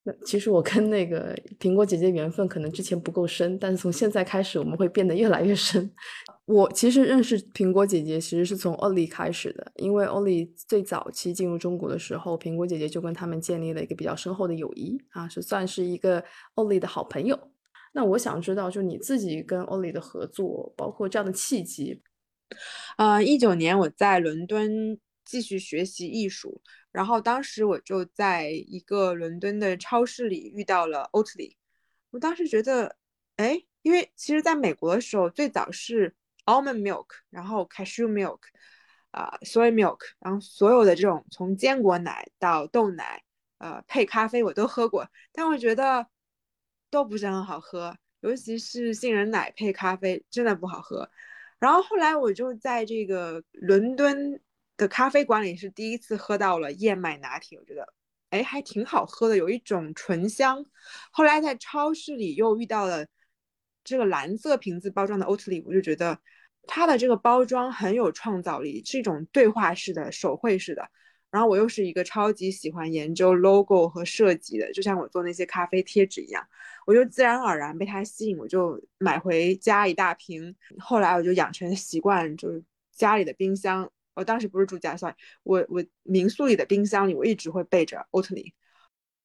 那其实我跟那个苹果姐姐缘分可能之前不够深，但是从现在开始我们会变得越来越深。我其实认识苹果姐姐其实是从 Oli 开始的，因为 Oli 最早期进入中国的时候，苹果姐姐就跟他们建立了一个比较深厚的友谊啊，是算是一个 Oli 的好朋友。那我想知道，就你自己跟 Oli 的合作，包括这样的契机。呃，一九年我在伦敦继续学习艺术。然后当时我就在一个伦敦的超市里遇到了 Oatly，我当时觉得，哎，因为其实在美国的时候，最早是 almond milk，然后 cashew milk，啊，soy milk，然后所有的这种从坚果奶到豆奶，呃，配咖啡我都喝过，但我觉得都不是很好喝，尤其是杏仁奶配咖啡真的不好喝。然后后来我就在这个伦敦。的咖啡馆里是第一次喝到了燕麦拿铁，我觉得，哎，还挺好喝的，有一种醇香。后来在超市里又遇到了这个蓝色瓶子包装的 Oatly，我就觉得它的这个包装很有创造力，是一种对话式的、手绘式的。然后我又是一个超级喜欢研究 logo 和设计的，就像我做那些咖啡贴纸一样，我就自然而然被它吸引，我就买回家一大瓶。后来我就养成习惯，就是家里的冰箱。我当时不是住家算我我民宿里的冰箱里我一直会备着 Oatly。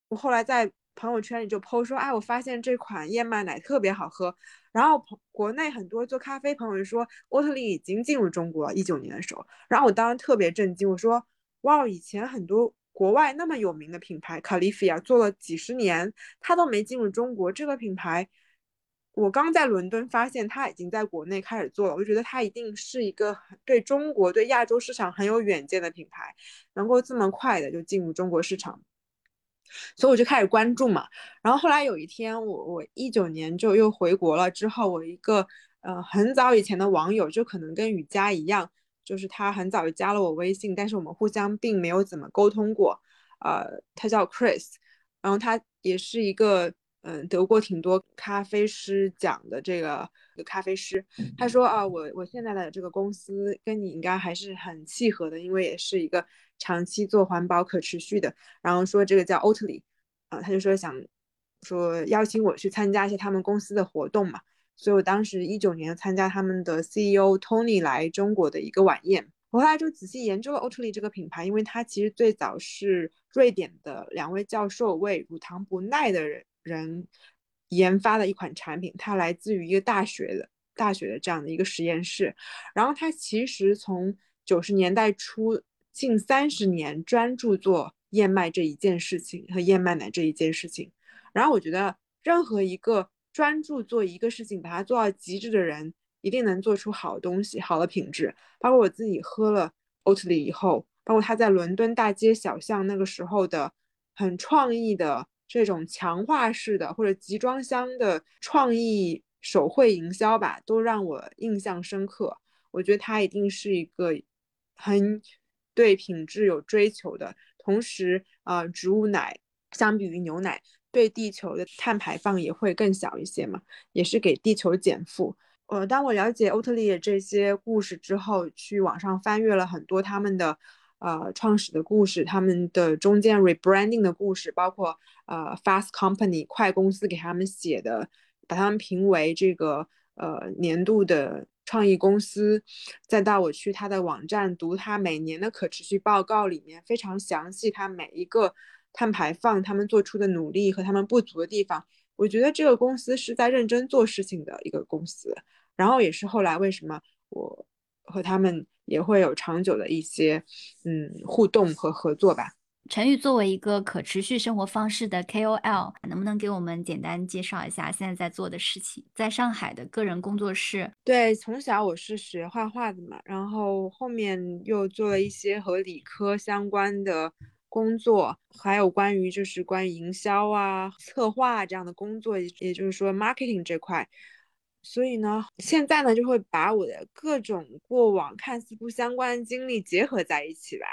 我后来在朋友圈里就 po 说，哎，我发现这款燕麦奶特别好喝。然后国内很多做咖啡朋友说，Oatly 已经进入中国，一九年的时候。然后我当时特别震惊，我说，哇，以前很多国外那么有名的品牌 Califia 做了几十年，它都没进入中国，这个品牌。我刚在伦敦发现他已经在国内开始做了，我就觉得他一定是一个很对中国、对亚洲市场很有远见的品牌，能够这么快的就进入中国市场，所以我就开始关注嘛。然后后来有一天，我我一九年就又回国了，之后我一个呃很早以前的网友，就可能跟雨佳一样，就是他很早就加了我微信，但是我们互相并没有怎么沟通过。呃，他叫 Chris，然后他也是一个。嗯，得过挺多咖啡师奖的这个咖啡师，他说啊，我我现在的这个公司跟你应该还是很契合的，因为也是一个长期做环保可持续的。然后说这个叫 Oatly，啊，他就说想说邀请我去参加一些他们公司的活动嘛。所以我当时一九年参加他们的 CEO Tony 来中国的一个晚宴，我后来就仔细研究了 Oatly 这个品牌，因为它其实最早是瑞典的两位教授为乳糖不耐的人。人研发的一款产品，它来自于一个大学的大学的这样的一个实验室。然后它其实从九十年代初近三十年专注做燕麦这一件事情和燕麦奶这一件事情。然后我觉得任何一个专注做一个事情，把它做到极致的人，一定能做出好东西、好的品质。包括我自己喝了 Oatly 以后，包括他在伦敦大街小巷那个时候的很创意的。这种强化式的或者集装箱的创意手绘营销吧，都让我印象深刻。我觉得它一定是一个很对品质有追求的，同时呃，植物奶相比于牛奶，对地球的碳排放也会更小一些嘛，也是给地球减负。呃，当我了解欧特利的这些故事之后，去网上翻阅了很多他们的。呃，创始的故事，他们的中间 rebranding 的故事，包括呃 Fast Company 快公司给他们写的，把他们评为这个呃年度的创意公司，再到我去他的网站读他每年的可持续报告，里面非常详细，他每一个碳排放，他们做出的努力和他们不足的地方，我觉得这个公司是在认真做事情的一个公司，然后也是后来为什么我和他们。也会有长久的一些嗯互动和合作吧。陈宇作为一个可持续生活方式的 KOL，能不能给我们简单介绍一下现在在做的事情？在上海的个人工作室。对，从小我是学画画的嘛，然后后面又做了一些和理科相关的工作，还有关于就是关于营销啊、策划这样的工作，也就是说 marketing 这块。所以呢，现在呢就会把我的各种过往看似不相关的经历结合在一起吧。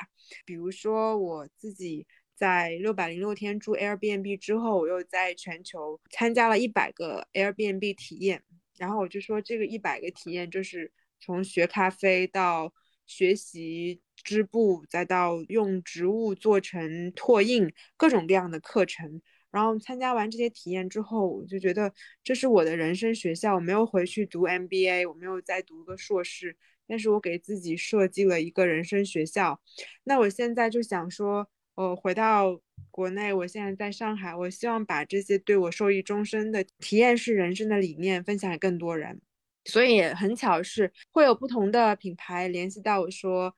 比如说我自己在六百零六天住 Airbnb 之后，我又在全球参加了一百个 Airbnb 体验。然后我就说，这个一百个体验就是从学咖啡到学习织布，再到用植物做成拓印，各种各样的课程。然后参加完这些体验之后，我就觉得这是我的人生学校。我没有回去读 MBA，我没有再读个硕士，但是我给自己设计了一个人生学校。那我现在就想说，呃，回到国内，我现在在上海，我希望把这些对我受益终身的体验式人生的理念分享给更多人。所以很巧是会有不同的品牌联系到我说，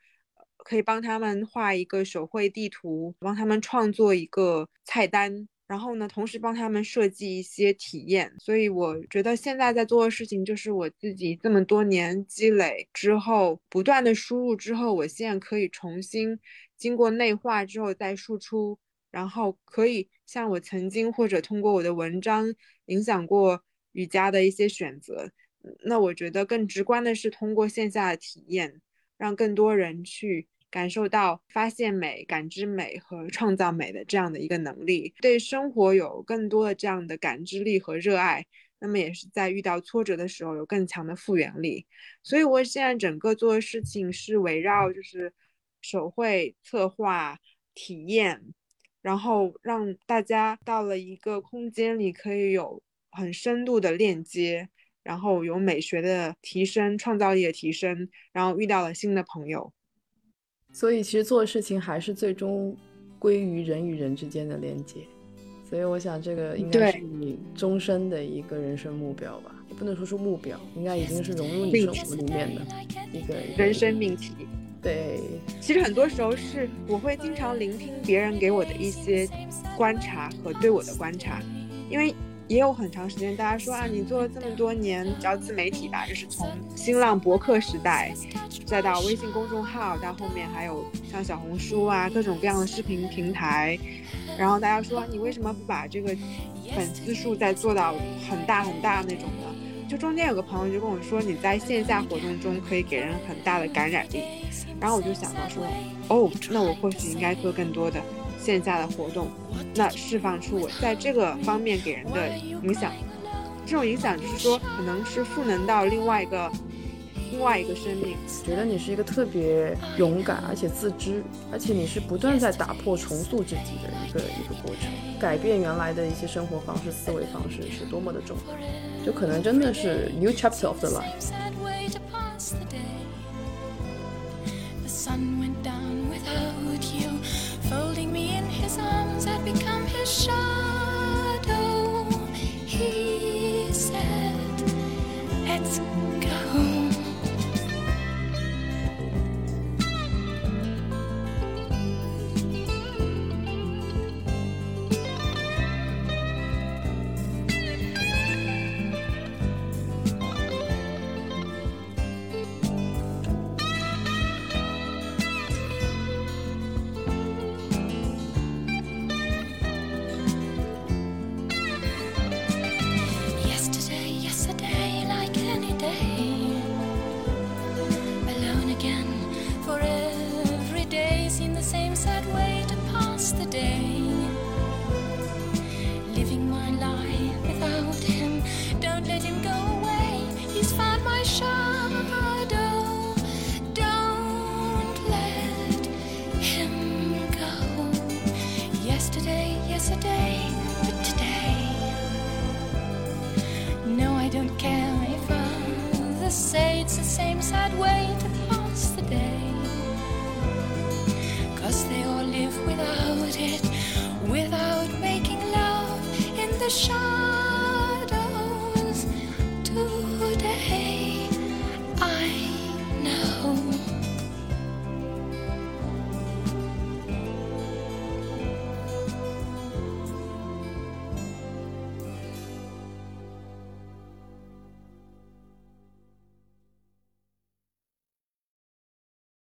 可以帮他们画一个手绘地图，帮他们创作一个菜单。然后呢，同时帮他们设计一些体验，所以我觉得现在在做的事情就是我自己这么多年积累之后，不断的输入之后，我现在可以重新经过内化之后再输出，然后可以像我曾经或者通过我的文章影响过瑜伽的一些选择，那我觉得更直观的是通过线下的体验，让更多人去。感受到发现美、感知美和创造美的这样的一个能力，对生活有更多的这样的感知力和热爱，那么也是在遇到挫折的时候有更强的复原力。所以，我现在整个做的事情是围绕就是手绘策划、体验，然后让大家到了一个空间里可以有很深度的链接，然后有美学的提升、创造力的提升，然后遇到了新的朋友。所以其实做的事情还是最终归于人与人之间的连接，所以我想这个应该是你终身的一个人生目标吧，也不能说是目标，应该已经是融入你生活里面的一个人生命题。对，其实很多时候是我会经常聆听别人给我的一些观察和对我的观察，因为。也有很长时间，大家说啊，你做了这么多年叫自媒体吧，就是从新浪博客时代，再到微信公众号，到后面还有像小红书啊，各种各样的视频平台。然后大家说你为什么不把这个粉丝数再做到很大很大那种呢？就中间有个朋友就跟我说，你在线下活动中可以给人很大的感染力。然后我就想到说，哦，那我或许应该做更多的。线下的活动，那释放出我在这个方面给人的影响，这种影响就是说，可能是赋能到另外一个另外一个生命。觉得你是一个特别勇敢，而且自知，而且你是不断在打破、重塑自己的一个一个过程，改变原来的一些生活方式、思维方式是多么的重要，就可能真的是 new chapter of the life。folding in his arms, I'd become his shadow. He said, Let's go.